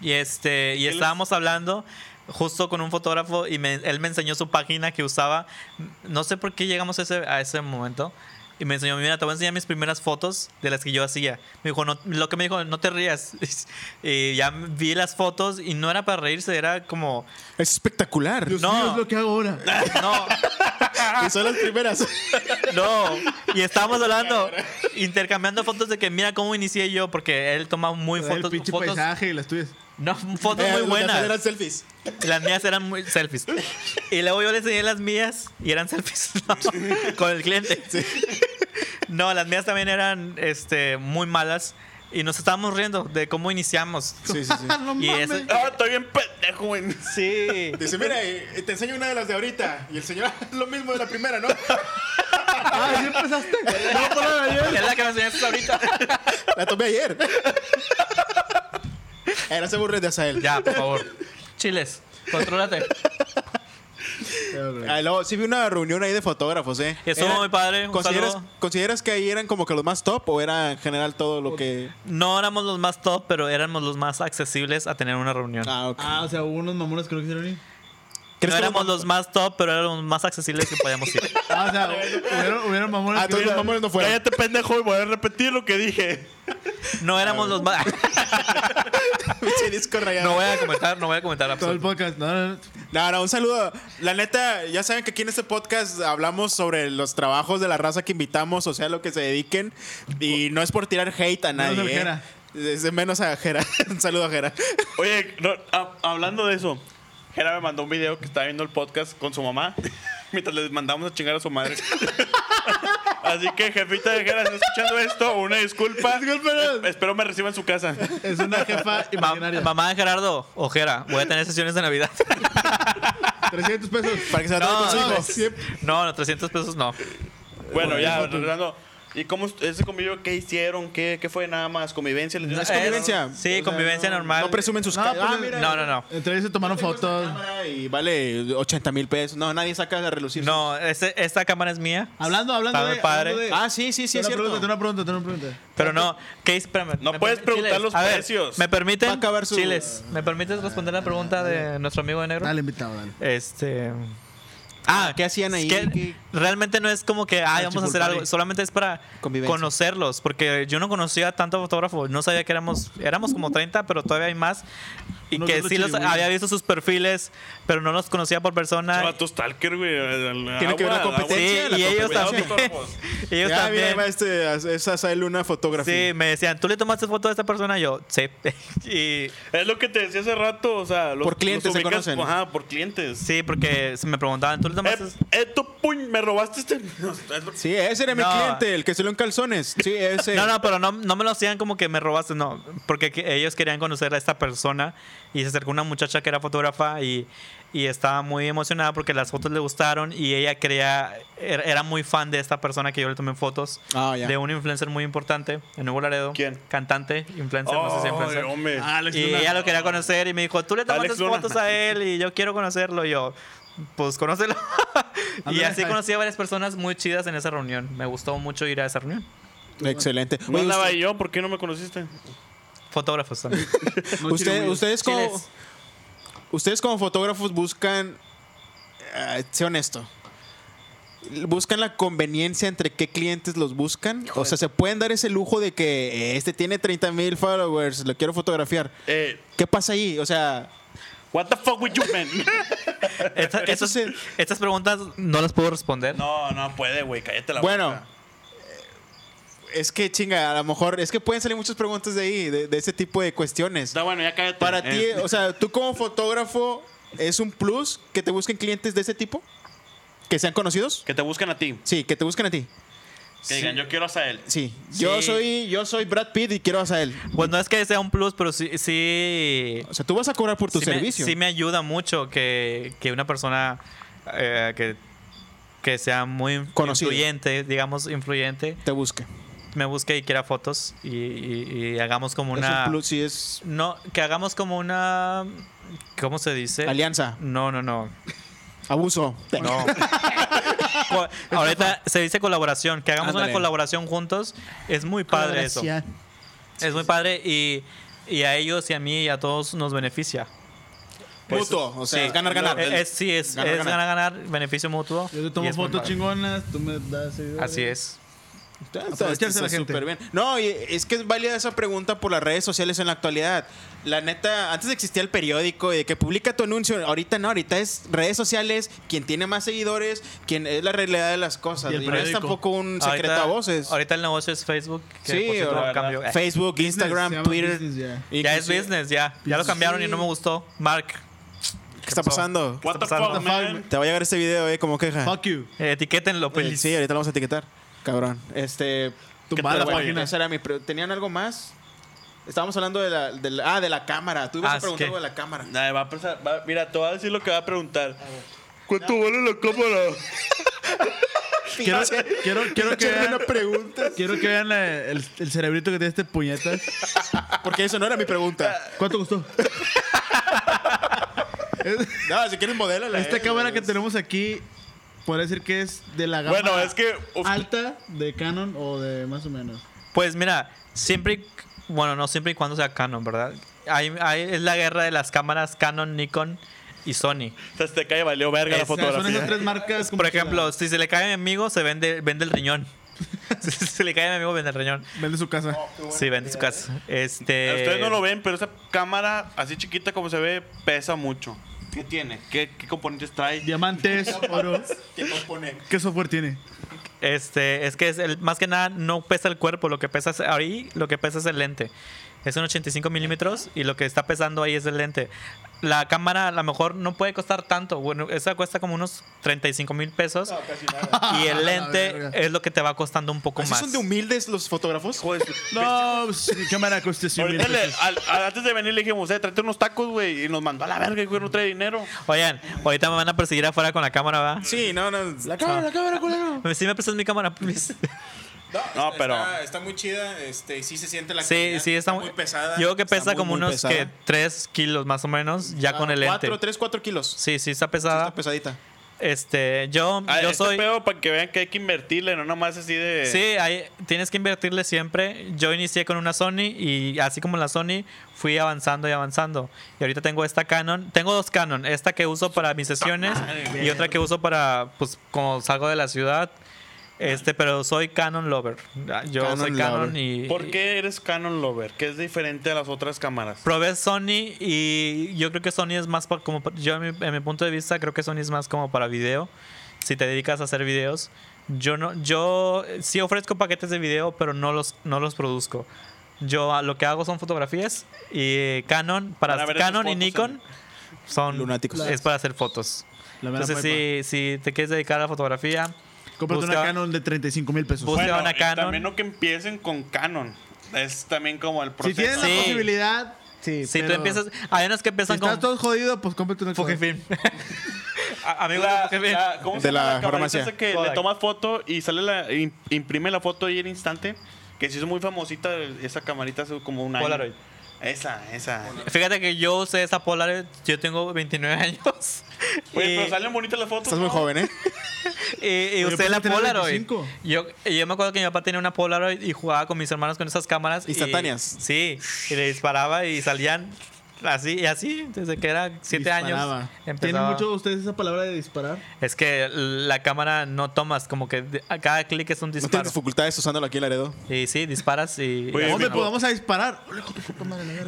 Y este y les- estábamos hablando justo con un fotógrafo y me- él me enseñó su página que usaba. No sé por qué llegamos a ese, a ese momento. Y me enseñó, mira, te voy a enseñar mis primeras fotos de las que yo hacía. Me dijo, no, lo que me dijo, no te rías. [laughs] y ya vi las fotos y no era para reírse, era como, Es espectacular. Dios No. mío, es lo que hago ahora. [laughs] no, Y son las primeras. [laughs] no. Y estábamos hablando, intercambiando fotos de que mira cómo inicié yo, porque él toma muy el fotos, pinche fotos, paisaje y las tuyas. No, [laughs] fotos Eh, muy de buenas. hacer eran selfies. Las mías eran muy selfies. Y luego yo le enseñé las mías y eran selfies [laughs] ¿no? con el cliente. No, las mías también eran este, muy malas. Y nos estábamos riendo de cómo iniciamos. Sí, sí, sí. [laughs] no Y mames. eso- Ah, estoy bien pendejo, güey. Sí. Dice, mira, eh, te enseño una de las de ahorita. Y el señor, lo mismo de la primera, ¿no? Ah, ¿sí empezaste? No, pero ayer. Es la que me enseñaste ahorita. La tomé ayer. Eh, no se burles de Asael. Ya, por favor. Chiles, contrólate. Ah, luego, sí vi una reunión ahí de fotógrafos, ¿eh? Estuvo Era- muy padre. Un ¿consideras, saludo. ¿Consideras que ahí eran como que los más top o era en general todo lo que...? No éramos los más top, pero éramos los más accesibles a tener una reunión. Ah, ok. Ah, o sea, hubo unos mamones que no quisieron ir. ¿Crees No éramos los los más top, pero éramos los más accesibles que podíamos ir. [laughs] Ah, o sea, hubieron, hubieron mamones Ah, todos los mamones no fueron. Cállate, pendejo, y voy a repetir lo que dije. [laughs] No éramos los más. [laughs] Pinche disco rayado. No voy a comentar, no voy a comentar Todo el absolutamente. podcast. No, no, no. No, no, un saludo. La neta, ya saben que aquí en este podcast hablamos sobre los trabajos de la raza que invitamos, o sea, lo que se dediquen. Y no es por tirar hate a Menos nadie. al ¿eh? Jera. Es de menos a Jera. un saludo a Jera. Oye, no, hablando de eso, Jera me mandó un video que estaba viendo el podcast con su mamá [laughs] mientras les mandamos a chingar a su madre. [laughs] Así que, jefita de Jera, si está escuchando esto, una disculpa. Discúlpenos. Es- Espero me reciba en su casa. Es una jefa Ma- imaginaria. mamá de Gerardo, ojera, voy a tener sesiones de Navidad. [laughs] 300 pesos. Para que se No, no. No, no, 300 pesos no. Bueno, ya, regresando. ¿Y cómo ese convivio qué hicieron? ¿Qué, qué fue nada más? ¿Convivencia? ¿Les dio Es convivencia. Sí, O sea, convivencia no- normal. No presumen sus No, ca- pues, Ah, mira, No, no, no. Entre ellos se tomaron fotos. cámara Y vale 80 mil pesos. No, nadie saca de relucir. No, este- esta cámara es mía. Hablando, hablando Está de. muy padre. hablando de- Ah, sí, sí, sí, es Tengo una cierto. pregunta, tengo una pregunta, tengo una pregunta. Pero no, ¿qué hice? Espérame. No ¿me puedes permi- preguntar Chiles, los a ver, precios. ¿Me permiten? Va a acabar su- Chiles, ¿me permites responder la pregunta de nuestro amigo de negro? Dale, invitado, dale. Este. Ah, ¿qué hacían ahí? Es que ¿Qué- realmente no es como que, Ah, vamos a hacer algo. Solamente es para conocerlos. Porque yo no conocía tanto fotógrafo. No sabía que éramos, éramos como 30, pero todavía hay más. Y que sí los había visto sus perfiles, pero no los conocía por persona. Chavato stalker, güey. Tiene que ver la competencia, Sí, la y ellos también. [laughs] ellos Ya, mira, también. va este, es Asael una fotografía. Sí, me decían, ¿tú le tomaste foto de esta persona? Yo, sí. [laughs] y Es lo que te decía hace rato, o sea, los, Por clientes los se conocen. Ajá, por clientes. sí, porque se me preguntaban, ¿tú le Eh, tomaste? eh, tú, puñ, me robaste este. Sí, ese era mi No. cliente, el que salió en calzones. Sí, ese. [laughs] No, no, pero no, no me lo hacían como que me robaste, no. Porque que- ellos querían conocer a esta persona y se acercó una muchacha que era fotógrafa y, y estaba muy emocionada porque las fotos le gustaron y ella quería, era, era muy fan de esta persona que yo le tomé fotos. Ah, ya. De un influencer muy importante en Nuevo Laredo. ¿Quién? Cantante, influencer, no sé si Ay, influencer. hombre. Ah, Alex Y Luna. ella lo quería conocer y me dijo, tú le tomaste Alex Luna. fotos a él y yo quiero conocerlo. Y yo, pues conócelo. [laughs] y así conocí a varias personas muy chidas en esa reunión. Me gustó mucho ir a esa reunión. Excelente. No andaba yo, ¿por qué no me conociste? Fotógrafos también. [laughs] Usted- ustedes como Chiles. Ustedes como fotógrafos buscan eh, sé honesto buscan la conveniencia entre qué clientes los buscan o sea se pueden dar ese lujo de que eh, este tiene 30 mil followers lo quiero fotografiar Eh, qué pasa ahí o sea what the fuck with you, man? Esta- [laughs] estos-. Estas preguntas no las puedo responder. no, no puede, güey, cállate la Bueno, boca. Es que chinga a lo mejor es que pueden salir muchas preguntas de ahí de, de ese tipo de cuestiones Está bueno, ya cállate. para Eh, ti o sea tú como fotógrafo es un plus que te busquen clientes de ese tipo que sean conocidos Que te buscan a ti. sí que te busquen a ti Que digan, yo quiero a él. Sí, yo soy yo soy Brad Pitt y quiero a él. Pues no es que sea un plus, pero sí, sí, O sea, tú vas a cobrar por tu sí, me, servicio. sí me ayuda mucho que, que una persona eh, que, que sea muy Conocido. influyente, digamos influyente, Te busque. Me busque y quiera fotos y, y- y hagamos como Es una... un plus, sí es No, que hagamos como una... ¿Cómo se dice? alianza, No, no, no. abuso. No. [laughs] Ahorita se dice colaboración, que hagamos Ándale. una colaboración juntos. Es muy padre eso. Es muy padre y, y a ellos y a mí y a todos nos beneficia. Mutuo, o sea, Sí. es ganar ganar. Eh, es- sí, es Ganar, es ganar. ganar, ganar, beneficio mutuo. Yo te tomo es fotos chingonas, tú me das. Así es. Está, está- Aprovecharse está la gente. bien. No, y es que es válida esa pregunta por las redes sociales en la actualidad. La neta, antes existía el periódico y de que publica tu anuncio. Ahorita no, ahorita es redes sociales, quien tiene más seguidores, quien es la realidad de las cosas. Y Y, el no es tampoco un secreto Ahorita- a voces. Ahorita el negocio es Facebook. Que Sí, cambió. Eh, Facebook, Instagram, Twitter. business ya. Ya es business, ya. Ya lo cambiaron y no me gustó. Mark, ¿Qué está pasando? What the pasando? fuck, man? Te va a llegar este video, eh, como queja. Fuck you. eh, etiquétenlo, Eh, please. Sí, ahorita lo vamos a etiquetar. Cabrón. Este. Tumbada pero la bueno, página. esa era mi ¿Tenían algo más? Estábamos hablando de la, de la- ah, de la cámara. Tú ibas Ah, a preguntar es que- algo de la cámara. Nah, va a pensar- va- mira, te voy a decir lo que va a preguntar. ¿Cuánto vale la cámara? [laughs] Quiero, quiero, quiero que vean, pregunta. quiero que vean la- el, el cerebrito que tiene este puñetas. Porque eso no era mi pregunta. ¿Cuánto costó? [laughs] No, si quieres modélala. Esta eh, cámara que tenemos aquí, podría decir que es de la gama Bueno, es que. uf, alta de Canon o de más o menos. Pues mira, siempre, y- bueno, no siempre y cuando sea Canon, ¿verdad? Hay, hay- es la guerra de las cámaras Canon, Nikon y Sony. se te cae valió verga la Es- O sea, son esas fotografía. tres marcas. Por ejemplo, la- si se le cae a mi amigo, se vende, vende el riñón. [laughs] si se le cae a mi amigo, vende el riñón. vende su casa. Sí, vende su casa. Este. Ustedes no lo ven, pero esa cámara, así chiquita como se ve, pesa mucho. ¿Qué tiene? ¿Qué, qué componentes trae? Diamantes, [laughs] oro. ¿Qué compone? ¿Qué software tiene? Este, es que es el, más que nada no pesa el cuerpo, lo que pesa es, ahí lo que pesa es el lente. Es un 85 milímetros y lo que está pesando ahí es el lente. La cámara a lo mejor no puede costar tanto. Bueno, esa cuesta como unos 35 mil pesos [laughs] y el [laughs] lente es lo que te va costando un poco ¿Así más. son de humildes los fotógrafos? Hijo [laughs] de su- No, mi cámara cuesta 100 mil pesos. al- al- antes de venir le dijimos, eh, tráete unos tacos, güey. Y nos mandó a la verga, güey, no trae dinero. Oigan, ahorita me van a perseguir afuera con la cámara, ¿va? Sí, no, no. La cámara, la cámara, culero. Si me prestas mi cámara, please. No, pero- Está, está muy chida. Este, sí se siente la Sí, calidad, sí, está, muy pesada. Yo creo que Está pesa muy, como muy unos pesada. que 3 kilos más o menos, ya con el lente. 4, 3, 4 kilos. Sí, sí, está Sí, pesada. está pesadita. Este, yo, Ah, yo este soy. pedo para que vean que hay que invertirle, no nomás así de. Sí, hay- tienes que invertirle siempre. Yo inicié con una Sony y así como la Sony fui avanzando y avanzando. Y ahorita tengo esta Canon. Tengo dos Canon. Esta que uso para mis sesiones y otra que uso para, pues, como salgo de la ciudad. Este, pero soy Canon lover. Yo Canon soy Canon lover. y... ¿Por qué eres Canon Lover? ¿Qué es diferente a las otras cámaras? Probé Sony y yo creo que Sony es más pa- como yo en mi, en mi punto de vista creo que Sony es más como para video. Si te dedicas a hacer videos, yo no yo sí ofrezco paquetes de video, pero no los no los produzco. Yo ah, lo que hago son fotografías y Canon para Para Canon y Nikon son Lunáticos. es para hacer fotos. Entonces si, si te quieres dedicar a la fotografía, Cómprate una Canon de 35 mil pesos. Busca Bueno, una Canon. También no que empiecen con Canon. Es también como el Si proceso. tienes la Sí. posibilidad, sí. si tú empiezas, hay unas que Si empiezan estás con todo jodido, pues cómprate una Canon. Fujifilm. [laughs] A- Amigos La- de la- ¿Cómo se De la la camarita farmacia. que Kodak. le tomas foto y sale la im- imprime la foto ahí en instante? Que se hizo muy famosita esa camarita hace como un año. Polaroid. Esa, esa. Fíjate que yo usé esa Polaroid, yo tengo 29 años. [laughs] Oye, pero salen bonitas las fotos. Estás muy joven, ¿eh? [laughs] y- y Oye, usé la Polaroid. 25. Yo, yo me acuerdo que mi papá tenía una Polaroid y jugaba con mis hermanos con esas cámaras. y- Instantáneas. sí, y le disparaba y salían así y así, desde que era 7 años. Disparaba. ¿Tienen empezaba- mucho ustedes esa palabra de disparar? Es que la cámara no tomas, como que a cada clic es un No disparo. tienes dificultades usándolo aquí en Laredo. y sí, disparas y. Oye, ¿Dónde mijo. podamos a disparar?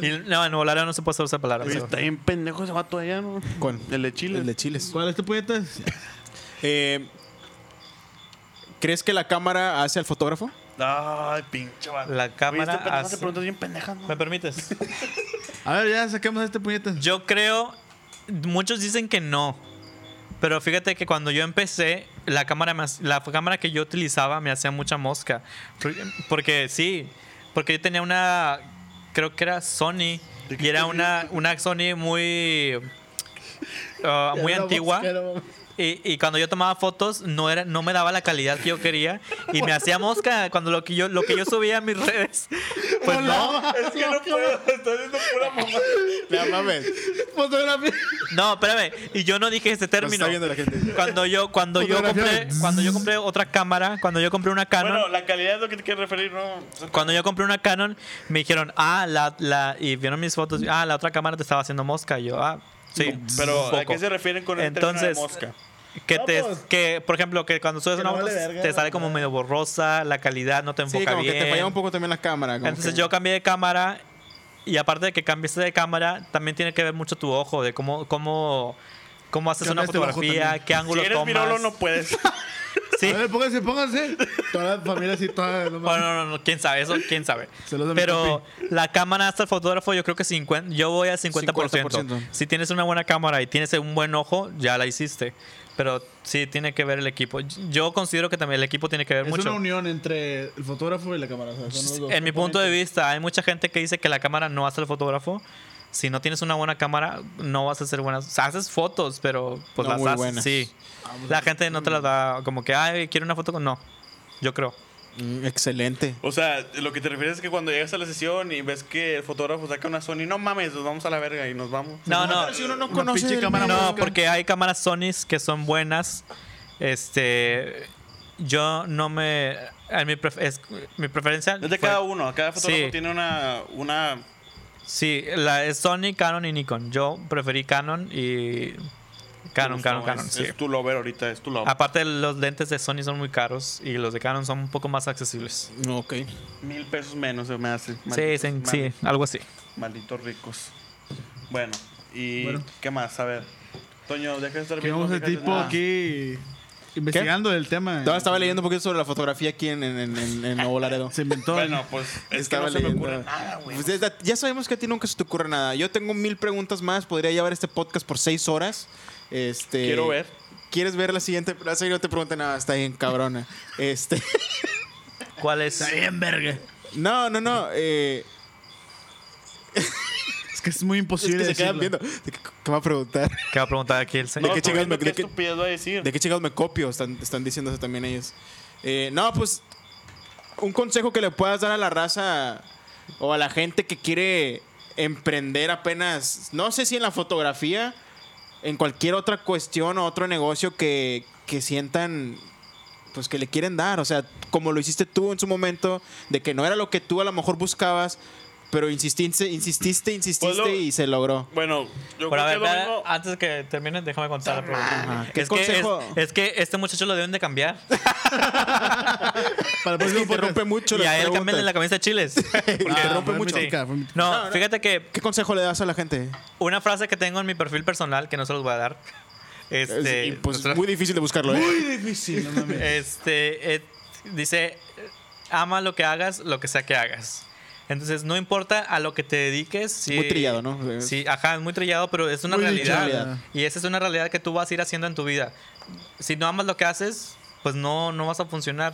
Y no, en Volare no se puede usar esa palabra. Oye, está bien pendejo ese vato allá, ¿no? ¿Cuál? El de Chile. El de chiles. ¿Cuál es tu puñetas? Eh, ¿Crees que la cámara hace al fotógrafo? Ay, pinche vato. La cámara Oye, este pendejo hace- hace preguntas bien pendejas, ¿no? ¿Me permites? [laughs] A ver, ya saquemos este puñetas. Yo creo, muchos dicen que no. Pero fíjate que cuando yo empecé, la cámara, me la cámara que yo utilizaba me hacía mucha mosca. Porque, porque sí, porque yo tenía una, creo que era Sony. ¿De qué Y era una, una Sony muy, ah, [laughs] muy antigua. Y, y cuando yo tomaba fotos no era no me daba la calidad que yo quería y me hacía mosca cuando lo que yo lo que yo subía a mis redes pues no Es que no puedo, estoy haciendo pura mamá. No mames. Fotografía. no espérame y yo no dije ese término está viendo la gente. cuando yo cuando yo compré cuando yo compré otra cámara cuando yo compré una Canon Bueno, la calidad es lo que te quieres referir, ¿no? cuando yo compré una Canon me dijeron ah la la y vieron mis fotos ah la otra cámara te estaba haciendo mosca y yo ah sí Pero, ¿a qué se refieren con el término de entonces mosca? Que, No, te, pues, que, por ejemplo, que cuando subes que una no foto vale verga, te sale como medio borrosa, la calidad no te Sí, enfoca como bien. que te falla un poco también la cámara. como Entonces que- yo cambié de cámara y aparte de que cambiaste de cámara, también tiene que ver mucho tu ojo, de cómo, cómo, cómo haces una fotografía, qué Si ángulo eres tomas. virolo, no puedes. [laughs] Sí. A ver, pónganse, pónganse. Toda la familia así, toda. no. Bueno, no, no, no, quién sabe, eso quién sabe. Pero la cámara hasta el fotógrafo, yo creo que 50, yo voy al 50%. 50%. Si tienes una buena cámara y tienes un buen ojo, ya la hiciste. Pero sí tiene que ver el equipo. Yo considero que también el equipo tiene que ver Es mucho. una unión entre el fotógrafo y la cámara. o sea, En mi punto de vista, hay mucha gente que dice que la cámara no hace el fotógrafo. Si no tienes una buena cámara, no vas a hacer buenas. O sea, haces fotos, pero pues No las muy haces. buenas. Sí. Ah, La gente no te las da como que, ay, quiero una foto con. No. Yo creo. Mm, Excelente. O sea, lo que te refieres es que cuando llegas a la sesión y ves que el fotógrafo saca una Sony, no mames, nos vamos a la verga y nos vamos. No, no. pero si uno no conoce el cámara. No, porque hay cámaras Sony que son buenas. Este. Yo no me. En mi, pref- es- mi preferencia. Es de fue- cada uno, cada fotógrafo Sí. tiene una, una Sí, la es Sony, Canon y Nikon. Yo preferí Canon y. Canon, Canon, es- Canon. es, sí. tu lover ahorita, es tu lover. Aparte, los lentes de Sony son muy caros y los de Canon son un poco más accesibles. Ok. Mil pesos menos se me hace. Sí, Malditos- sí, mal- sí, algo así. Malditos ricos. Bueno, y Bueno. ¿qué más? A ver. Toño, deja de estar Que vamos el fíjate- tipo Ah, aquí investigando el tema. Todavía estaba leyendo un poquito sobre la fotografía aquí en, en, en, en- Nuevo Laredo. Se inventó. Bueno, pues es Estaba que no se me leyendo. ocurre nada, güey. Pues ya, ya sabemos que a ti nunca se te ocurre nada. Yo tengo mil preguntas más. Podría llevar este podcast por seis horas. Este, Quiero ver. ¿Quieres ver la siguiente? La siguiente no te pregunta nada. Está bien, cabrona. Este, ¿Cuál es? Está bien, verga. no, no, no. eh, que es muy es imposible que se quedan viendo. ¿De ¿Qué, qué va a preguntar? ¿Qué va a preguntar aquí el No, señor? qué chingados viendo me- qué de qué- estupidez va a decir. ¿De qué chingados me copio? Están, están diciéndose también ellos. Eh, no, pues un consejo que le puedas dar a la raza o a la gente que quiere emprender apenas, no sé si en la fotografía, en cualquier otra cuestión o otro negocio que, que sientan pues que le quieren dar, o sea, como lo hiciste tú en su momento, de que no era lo que tú a lo mejor buscabas, pero insististe, insististe, insististe Pues lo- y se logró. Bueno, yo Pero a creo ver, que es lo espera, mismo. antes que termines, déjame contar la pregunta. Ajá. ¿Qué Es que, es, consejo? es que este muchacho lo deben de cambiar. [laughs] Para el Es que próximo interrumpe podcast. mucho y las a él preguntas. cambian la camisa de chiles. [laughs] Ah, interrumpe fue mucho. fue. No, fíjate que ¿Qué consejo le das a la gente? una frase que tengo en mi perfil personal, que no se los voy a dar. Este, Es- y, pues, nuestra- muy difícil de buscarlo, ¿eh? Muy difícil, no mames. este eh, dice, ama lo que hagas, lo que sea que hagas. Entonces, no importa a lo que te dediques. Si, Muy trillado, ¿no? Sí, ajá, es muy trillado, pero es una Muy realidad. realidad. Y esa es una realidad que tú vas a ir haciendo en tu vida. Si no amas lo que haces, pues no, no vas a funcionar.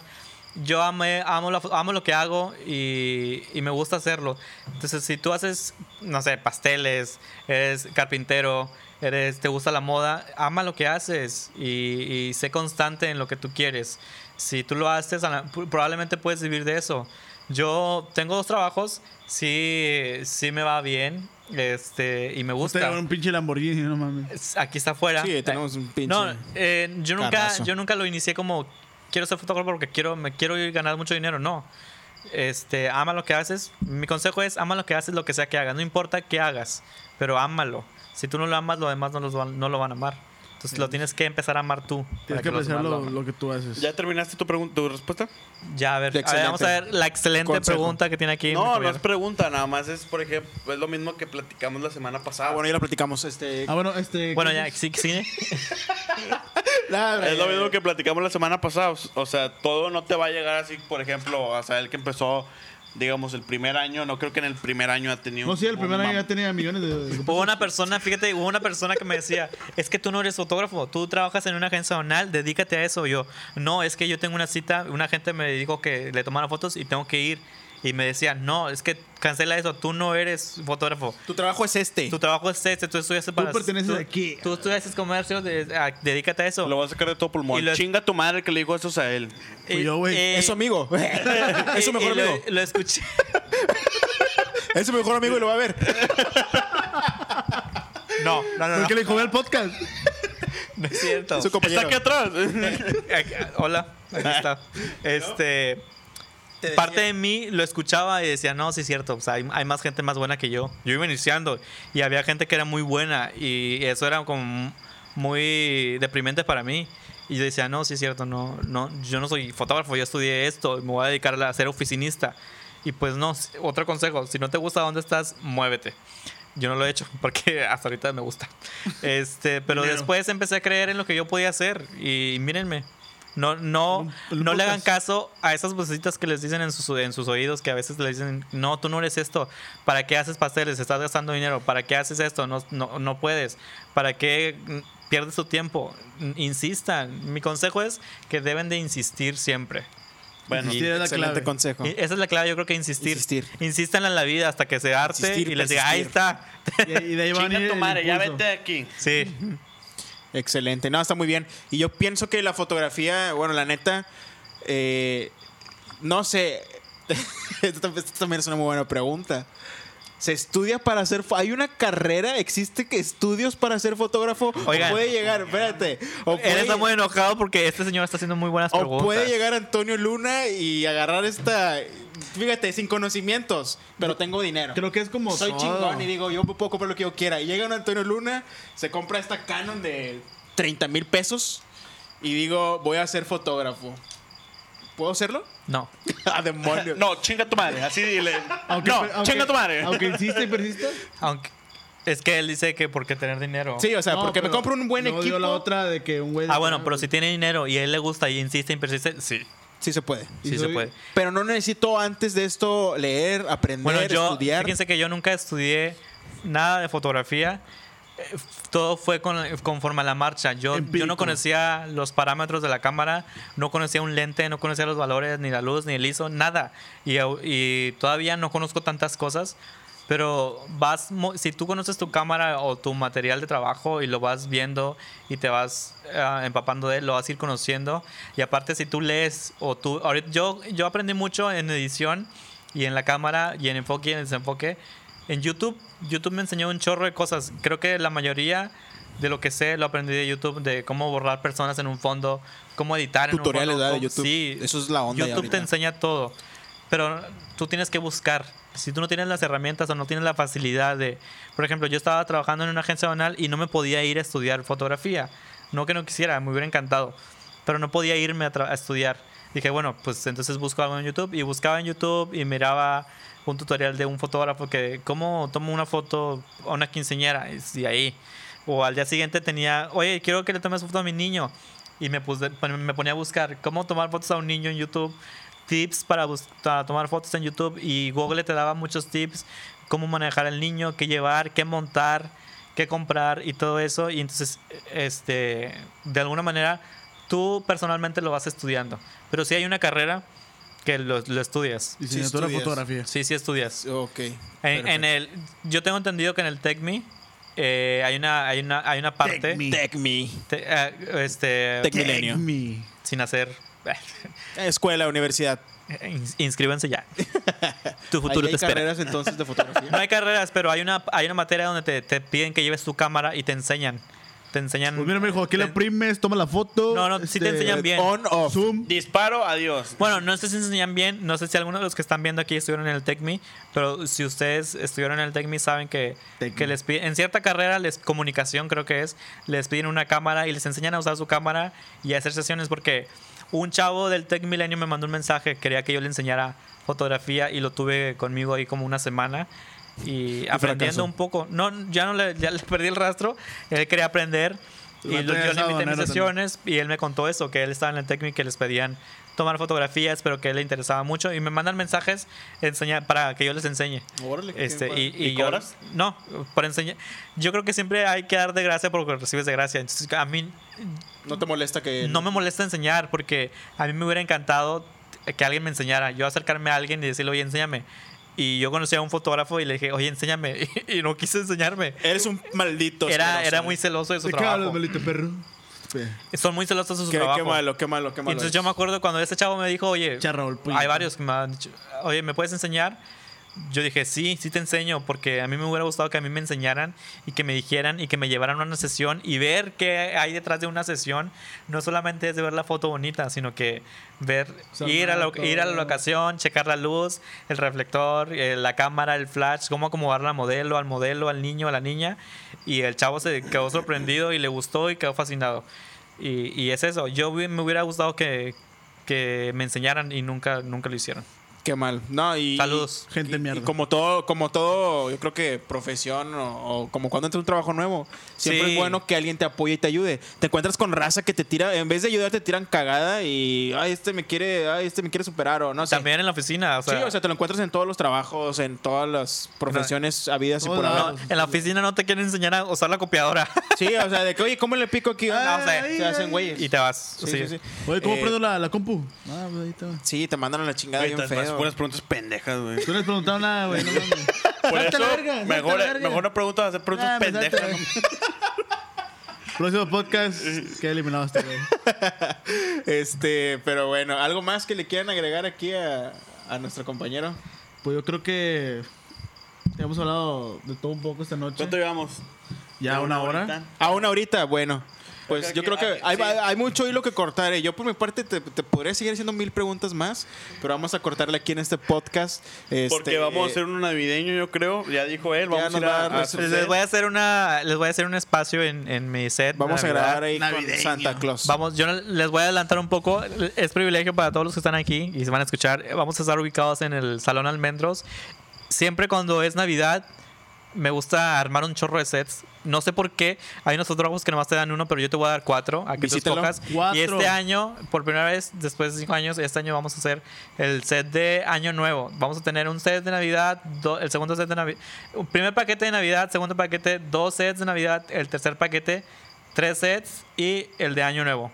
Yo amé, amo, la amo lo que hago y, y me gusta hacerlo. Entonces, si tú haces, no sé, pasteles, eres carpintero, eres, te gusta la moda, ama lo que haces y, y sé constante en lo que tú quieres. Si tú lo haces, probablemente puedes vivir de eso. Yo tengo dos trabajos, sí, sí me va bien, este, y me Usted gusta. un pinche Lamborghini, no mames. Es- Aquí está afuera. Sí, tenemos un pinche No, eh, yo nunca, carrazo. yo nunca lo inicié como quiero ser fotógrafo porque quiero, me quiero ir a ganar mucho dinero. No. Este, ama lo que haces. Mi consejo es ama lo que haces, lo que sea que hagas. No importa qué hagas, pero ámalo. Si tú no lo amas, los demás no, los van, no lo van a amar. Entonces lo tienes que empezar a amar tú. Tienes que los apreciar lo, que tú haces. ¿Ya terminaste tu, pregunta, tu respuesta? Ya, a ver, a vamos a ver la excelente Consejo. pregunta que tiene aquí. No, no es pregunta, nada más es, por ejemplo, es lo mismo que platicamos la semana pasada. Ah, bueno, ya lo platicamos. Este, Ah, bueno, este. Bueno, ¿qué ya, es? sí, la- [laughs] Es lo mismo que platicamos la semana pasada. O sea, todo no te va a llegar así, por ejemplo, o sea, el que empezó, digamos, el primer año, no creo que en el primer año ha tenido No, sí, el primer año ya tenía millones de. de- Hubo una persona, fíjate, hubo una persona que me decía, es que tú no eres fotógrafo, tú trabajas en una agencia zonal, dedícate a eso. Yo, no, es que yo tengo una cita, una gente me dijo que le tomara fotos y tengo que ir. Y me decía, no, es que cancela eso, tú no eres fotógrafo. Tu trabajo es este. Tu trabajo es este, tú estudiaste para... perteneces tú, aquí. Tú estudiaste comercio, de- a- dedícate a eso. Lo vas a sacar de todo pulmón. Y lo- Chinga tu madre que le dijo eso a él. Fui yo, güey. eh, es su amigo. [laughs] es su y- mejor y lo- amigo. Lo, escuché. [laughs] Es su mejor amigo y lo va a ver. [laughs] No, no, no, ¿Por no, qué le dijo ve el podcast? no es cierto. Su compañero. Está aquí atrás. Hola, aquí está. Este. Parte de mí lo escuchaba y decía, no, sí es cierto, o sea, hay, hay más gente más buena que yo. Yo iba iniciando y había gente que era muy buena y eso era como muy deprimente para mí. Y yo decía, no, sí es cierto, no, no, yo no soy fotógrafo, yo estudié esto, me voy a dedicar a ser oficinista. Y pues no, otro consejo, si no te gusta dónde estás, muévete. Yo no lo he hecho [laughs] porque hasta ahorita me gusta. Este, pero Dinero. después empecé a creer en lo que yo podía hacer y mírenme. No, no, no le hagan caso a esas vocecitas que les dicen en sus, en sus oídos, que a veces le dicen, no, tú no eres esto. ¿Para qué haces pasteles? Estás gastando dinero. ¿Para qué haces esto? No, no, no puedes. ¿Para qué pierdes tu tiempo? Insistan. Mi consejo es que deben de insistir siempre. Bueno, Insistir es la Excelente clave. consejo. Y esa es la clave, yo creo que insistir. Insistir. Insistan en la vida hasta que se arte Insistir, y les diga, ahí está. Y, y de ahí va a madre, ya vete de aquí. Sí. [laughs] Excelente. No, está muy bien. Y yo pienso que la fotografía, bueno, la neta, eh, no sé. Esto tam- esto también es una muy buena pregunta. ¿Se estudia para ser... ¿Hay una carrera? ¿Existe que estudios para ser fotógrafo? Oigan. ¿O puede llegar, espérate. O Él puede, está muy enojado porque este señor está haciendo muy buenas o preguntas. puede llegar Antonio Luna y agarrar esta... Fíjate, sin conocimientos, pero tengo dinero. Creo que es como Soy todo. chingón y digo, yo puedo comprar lo que yo quiera. Y llega un Antonio Luna, se compra esta Canon de 30 mil pesos y digo, voy a ser fotógrafo. ¿Puedo hacerlo? No. [laughs] ¡Ah, demonios! No, chinga tu madre. Así dile. Aunque, no, aunque- chinga tu madre. Aunque insiste y persista. Aunque es que él dice que porque tener dinero. Sí, o sea, No, porque me compro un buen luego equipo. dio la otra de que un güey. Ah, bueno, pero si tiene dinero y a él le gusta y insiste y persiste, sí, Sí se puede. Sí se puede. Pero no necesito antes de esto leer, aprender, Bueno, yo, estudiar. fíjense que yo nunca estudié nada de fotografía. Eh, Todo fue con, conforme a la marcha. Yo, yo no conocía los parámetros de la cámara, no conocía un lente, no conocía los valores, ni la luz, ni el ISO, nada. Y, y todavía no conozco tantas cosas. Pero vas, si tú conoces tu cámara o tu material de trabajo y lo vas viendo y te vas ah, empapando de él, lo vas a ir conociendo. Y aparte, si tú lees o tú. ahorita- yo, yo aprendí mucho en edición y en la cámara y en enfoque y en desenfoque. En YouTube, YouTube me enseñó un chorro de cosas. Creo que la mayoría de lo que sé lo aprendí de YouTube, de cómo borrar personas en un fondo, cómo editar en Tutoriales un fondo. de YouTube. Sí, Eso es la onda YouTube te enseña todo. Pero tú tienes que buscar. Si tú no tienes las herramientas o no tienes la facilidad de... Por ejemplo, yo estaba trabajando en una agencia banal y no me podía ir a estudiar fotografía. No que no quisiera, me hubiera encantado. Pero no podía irme a, estudiar. Dije, bueno, pues entonces busco algo en YouTube. Y buscaba en YouTube y miraba un tutorial de un fotógrafo que... ¿Cómo tomo una foto a una quinceñera? Y ahí. O al día siguiente tenía... Oye, quiero que le tomes foto a mi niño. Y me, puse, me ponía a buscar cómo tomar fotos a un niño en YouTube tips para, para tomar fotos en YouTube y Google te daba muchos tips, cómo manejar al niño, qué llevar, qué montar, qué comprar y todo eso. Y entonces, este, de alguna manera, tú personalmente lo vas estudiando. Pero si hay una carrera que lo, lo estudias. Licenciatura estudias. fotografía. Sí, sí estudias. Ok. En, en el, yo tengo entendido que en el TechMe eh, hay, una, hay, una, hay una parte... TechMe. Tech Me. te- eh, este, Tech Milenio. Me. sin hacer... [laughs] Escuela, universidad. ins- inscríbanse ya. [laughs] Tu futuro hay te espera. carreras entonces de fotografía. No hay carreras, pero hay una, hay una materia donde te, te piden que lleves tu cámara y te enseñan. Te enseñan. Pues mira, me dijo, aquí la te- primes, toma la foto. No, no, sí te enseñan bien. On, off. Zoom. Disparo, adiós. Bueno, no sé si enseñan bien. No sé si algunos de los que están viendo aquí estuvieron en el TechMe. Pero si ustedes estuvieron en el TechMe, saben que, que les piden. En cierta carrera, les comunicación creo que es. Les piden una cámara y les enseñan a usar su cámara y a hacer sesiones. Porque un chavo del Tech Milenio me mandó un mensaje. Quería que yo le enseñara fotografía y lo tuve conmigo ahí como una semana. Y aprendiendo un poco. No, ya no le, ya le perdí el rastro. Él quería aprender. Y La lo- yo le invité mis sesiones y él me contó eso, que él estaba en el técnico que les pedían tomar fotografías, pero que a él le interesaba mucho y me mandan mensajes enseñar, para que yo les enseñe. Órale, Este, y, y ¿Y yo- cobras? no, por enseñar. Yo creo que siempre hay que dar de gracia porque recibes de gracia. Entonces, a mí ¿No te molesta que.? no me molesta enseñar porque a mí me hubiera encantado que alguien me enseñara. Yo acercarme a alguien y decirle, oye, enséñame. Y yo conocí a un fotógrafo y le dije, oye, enséñame. [laughs] Y, no quiso enseñarme. Eres un maldito. Era, era muy celoso de su ¿De qué hablas, trabajo. maldito perro? Son muy celosos de su Qué, trabajo. qué malo, qué malo, qué Y malo. entonces es. yo me acuerdo cuando ese chavo me dijo, oye, Echa Raúl, puñeta. hay varios que me han dicho, oye, ¿me puedes enseñar? Yo dije, sí, sí te enseño, porque a mí me hubiera gustado que a mí me enseñaran y que me dijeran y que me llevaran a una sesión y ver qué hay detrás de una sesión. No solamente es de ver la foto bonita, sino que ver, sea, ir a, la, ir a la locación, checar la luz, el reflector, eh, la cámara, el flash, cómo acomodar la modelo, al modelo, al niño, a la niña. Y el chavo se quedó sorprendido y le gustó y quedó fascinado. Y, y es eso, yo me hubiera gustado que, que me enseñaran y nunca, nunca lo hicieron. Qué mal. No, y. Saludos. y- Gente y- mierda. Y como todo, como todo, yo creo que profesión o, o como cuando entras a un trabajo nuevo, siempre Sí. es bueno que alguien te apoye y te ayude. Te encuentras con raza que te tira, en vez de ayudar, te tiran cagada y ay, este me quiere, ay, este me quiere superar o no sé. También en la oficina, o sea, sí, o sea, te lo encuentras en todos los trabajos, en todas las profesiones habidas y por haber. no, en la oficina no te quieren enseñar a usar la copiadora [laughs] Sí, o sea, de que, oye, ¿cómo le pico aquí? Ah, No, o sea, se hacen güeyes. y te vas. Sí, sí. sí, sí. Oye, ¿cómo Eh, prendo la, la compu? Ah, pues ahí. Sí, te mandan a la chingada bien feo. Puras preguntas pendejas, güey. Tú no les preguntaron nada, güey. No mames. Por eso, la verga, salte mejor, la verga. mejor no preguntas, hacer preguntas Ah, me pendejas. Próximo podcast, queda eliminado este güey. Este, pero bueno, ¿algo más que le quieran agregar aquí a, a nuestro compañero? Pues yo creo que hemos hablado de todo un poco esta noche. ¿Cuánto llevamos? Ya una hora. A una horita, bueno. Pues yo creo que hay, sí. hay mucho hilo que cortar. Yo por mi parte te, te podría seguir haciendo mil preguntas más, pero vamos a cortarle aquí en este podcast. Porque Este, vamos a hacer un navideño, yo creo. Ya dijo él, Ya vamos a ir a a, a Les, set. voy a hacer una les voy a hacer un espacio en, en mi set. Vamos a grabar ahí Navideño. con Santa Claus. Vamos, yo les voy a adelantar un poco. Es privilegio para todos los que están aquí y se van a escuchar. Vamos a estar ubicados en el Salón Almendros. Siempre cuando es Navidad, me gusta armar un chorro de sets. No sé por qué. Hay unos fotógrafos que nomás te dan uno, pero yo te voy a dar cuatro. A que tú Visítalo. escojas. Cuatro. Y este año, por primera vez, después de cinco años, este año vamos a hacer el set de Año Nuevo. Vamos a tener un set de Navidad, do- el segundo set de Navidad. Un primer paquete de Navidad, segundo paquete, dos sets de Navidad, el tercer paquete, tres sets y el de Año Nuevo.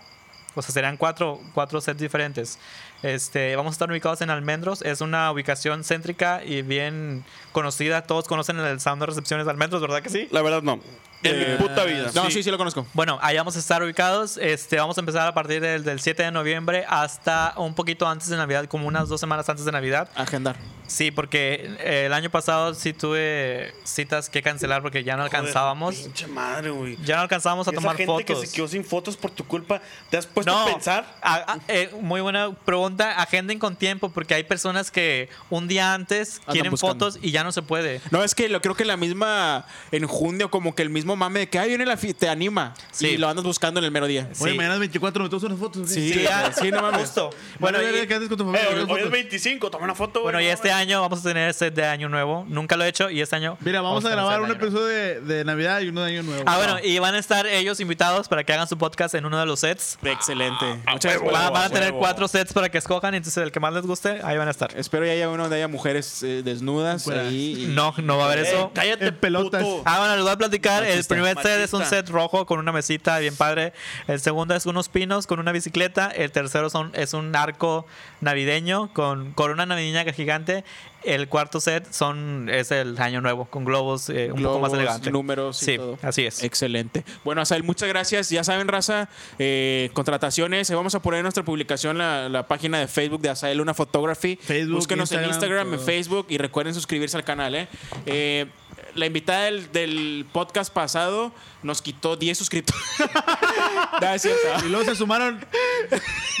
O sea, serán cuatro, cuatro sets diferentes. Este, vamos a estar ubicados en Almendros. Es una ubicación céntrica y bien conocida. Todos conocen el salón de recepciones de Almendros, ¿verdad que sí? La verdad, no. En Eh, mi puta vida. No, sí. sí, lo conozco. Bueno, ahí vamos a estar ubicados. Este, vamos a empezar a partir del, del 7 de noviembre hasta un poquito antes de Navidad, como unas dos semanas antes de Navidad. Agendar. Sí, porque eh, el año pasado sí tuve citas que cancelar porque ya no Joder, alcanzábamos. Pinche madre, güey. Ya no alcanzábamos a Esa tomar gente fotos. que se quedó sin fotos por tu culpa, ¿te has puesto No, a pensar? a- a- eh, muy buena pregunta. Agenden con tiempo porque hay personas que un día antes quieren buscando. fotos y ya no se puede. No, es que lo creo que la misma en junio, como que el mismo mame de que ay, viene la fi- te anima. Sí. Y lo andas buscando en el mero día. Oye, Sí. mañana es 24, ¿me tomas unas fotos? Sí, Sí, ya, sí, no mames. Justo. Bueno, Bueno, y- ¿qué haces con tu Eh, familia? hoy, es fotos. 25, toma una foto, bueno, y este mames. año vamos a tener set de año nuevo. Nunca lo he hecho y este año. Mira, vamos a tener grabar set un de Año Nuevo. episodio de, de Navidad y uno de Año Nuevo. Ah, bueno, y van a estar ellos invitados para que hagan su podcast en uno de los sets. Excelente. a Muchas huevo. gracias. Van, a tener huevo. cuatro sets para que escojan, entonces el que más les guste, ahí van a estar. Espero que haya uno donde haya mujeres eh, desnudas Fuera. ahí. y- No, no va a haber Eh, eso. cállate, En pelotas. puto. Ah, bueno, les voy a platicar. El Machista. primer set es un set rojo con una mesita bien padre. El segundo es unos pinos con una bicicleta. El tercero son, es un arco navideño con corona navideña gigante. El cuarto set son es el año nuevo con globos eh, un poco más elegante. números y Sí, todo. así es. Excelente. Bueno, Asael, muchas gracias. Ya saben, raza, eh, contrataciones. eh, Vamos a poner en nuestra publicación la, la página de Facebook de Asael Una Photography. Facebook, Búsquenos en Instagram, Instagram, en todo. Facebook y recuerden suscribirse al canal. ¿eh? La invitada del, del podcast pasado nos quitó 10 suscriptores. [laughs] no, es cierto. Y luego se sumaron.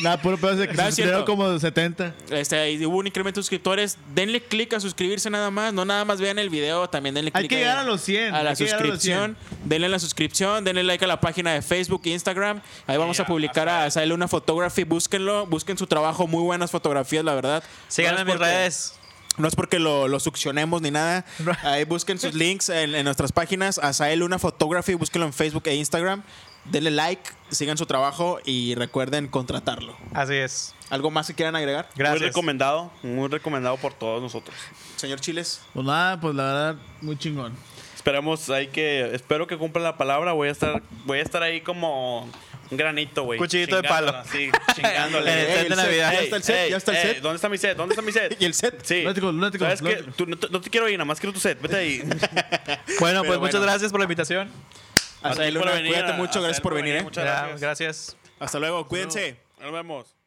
Nada, puro de que No, se suscribieron como 70. Este, y hubo un incremento de suscriptores. Denle click a suscribirse nada más. No nada más vean el video, también denle Hay click que ahí llegar a los 100, A la hay que a suscripción. Denle la suscripción, denle like a la página de Facebook e Instagram. Ahí vamos a publicar a Asael una photography. Búsquenlo, busquen su trabajo. Muy buenas fotografías, la verdad. Síganme en No es mis porque- redes. No es porque lo, lo succionemos ni nada. Ahí busquen sus links en, en nuestras páginas. Asael una photography. Búsquenlo en Facebook e Instagram. Denle like, sigan su trabajo y recuerden contratarlo. Así es. ¿Algo más que quieran agregar? Muy Gracias. recomendado, muy recomendado por todos nosotros. Señor Chiles. Pues nada, pues la verdad, muy chingón. Esperamos ahí que, espero que cumplan la palabra. Voy a estar, voy a estar ahí como un granito, güey. Cuchillito de palo. Sí, chingándole. En el Ey, set el de set. Navidad. Ya está el set, ya está el ey, set. ¿Dónde está mi set? ¿Dónde está mi set? [laughs] ¿Y el set? Sí. ¿Sabes qué? no, te, no te quiero ir, nada más quiero tu set. Vete ahí. [laughs] Bueno, pues muchas gracias por la invitación. Asael A ti por Luna, venir, cuídate mucho, gracias por venir. ¿eh? Muchas gracias. Hasta luego, cuídense. Nos vemos.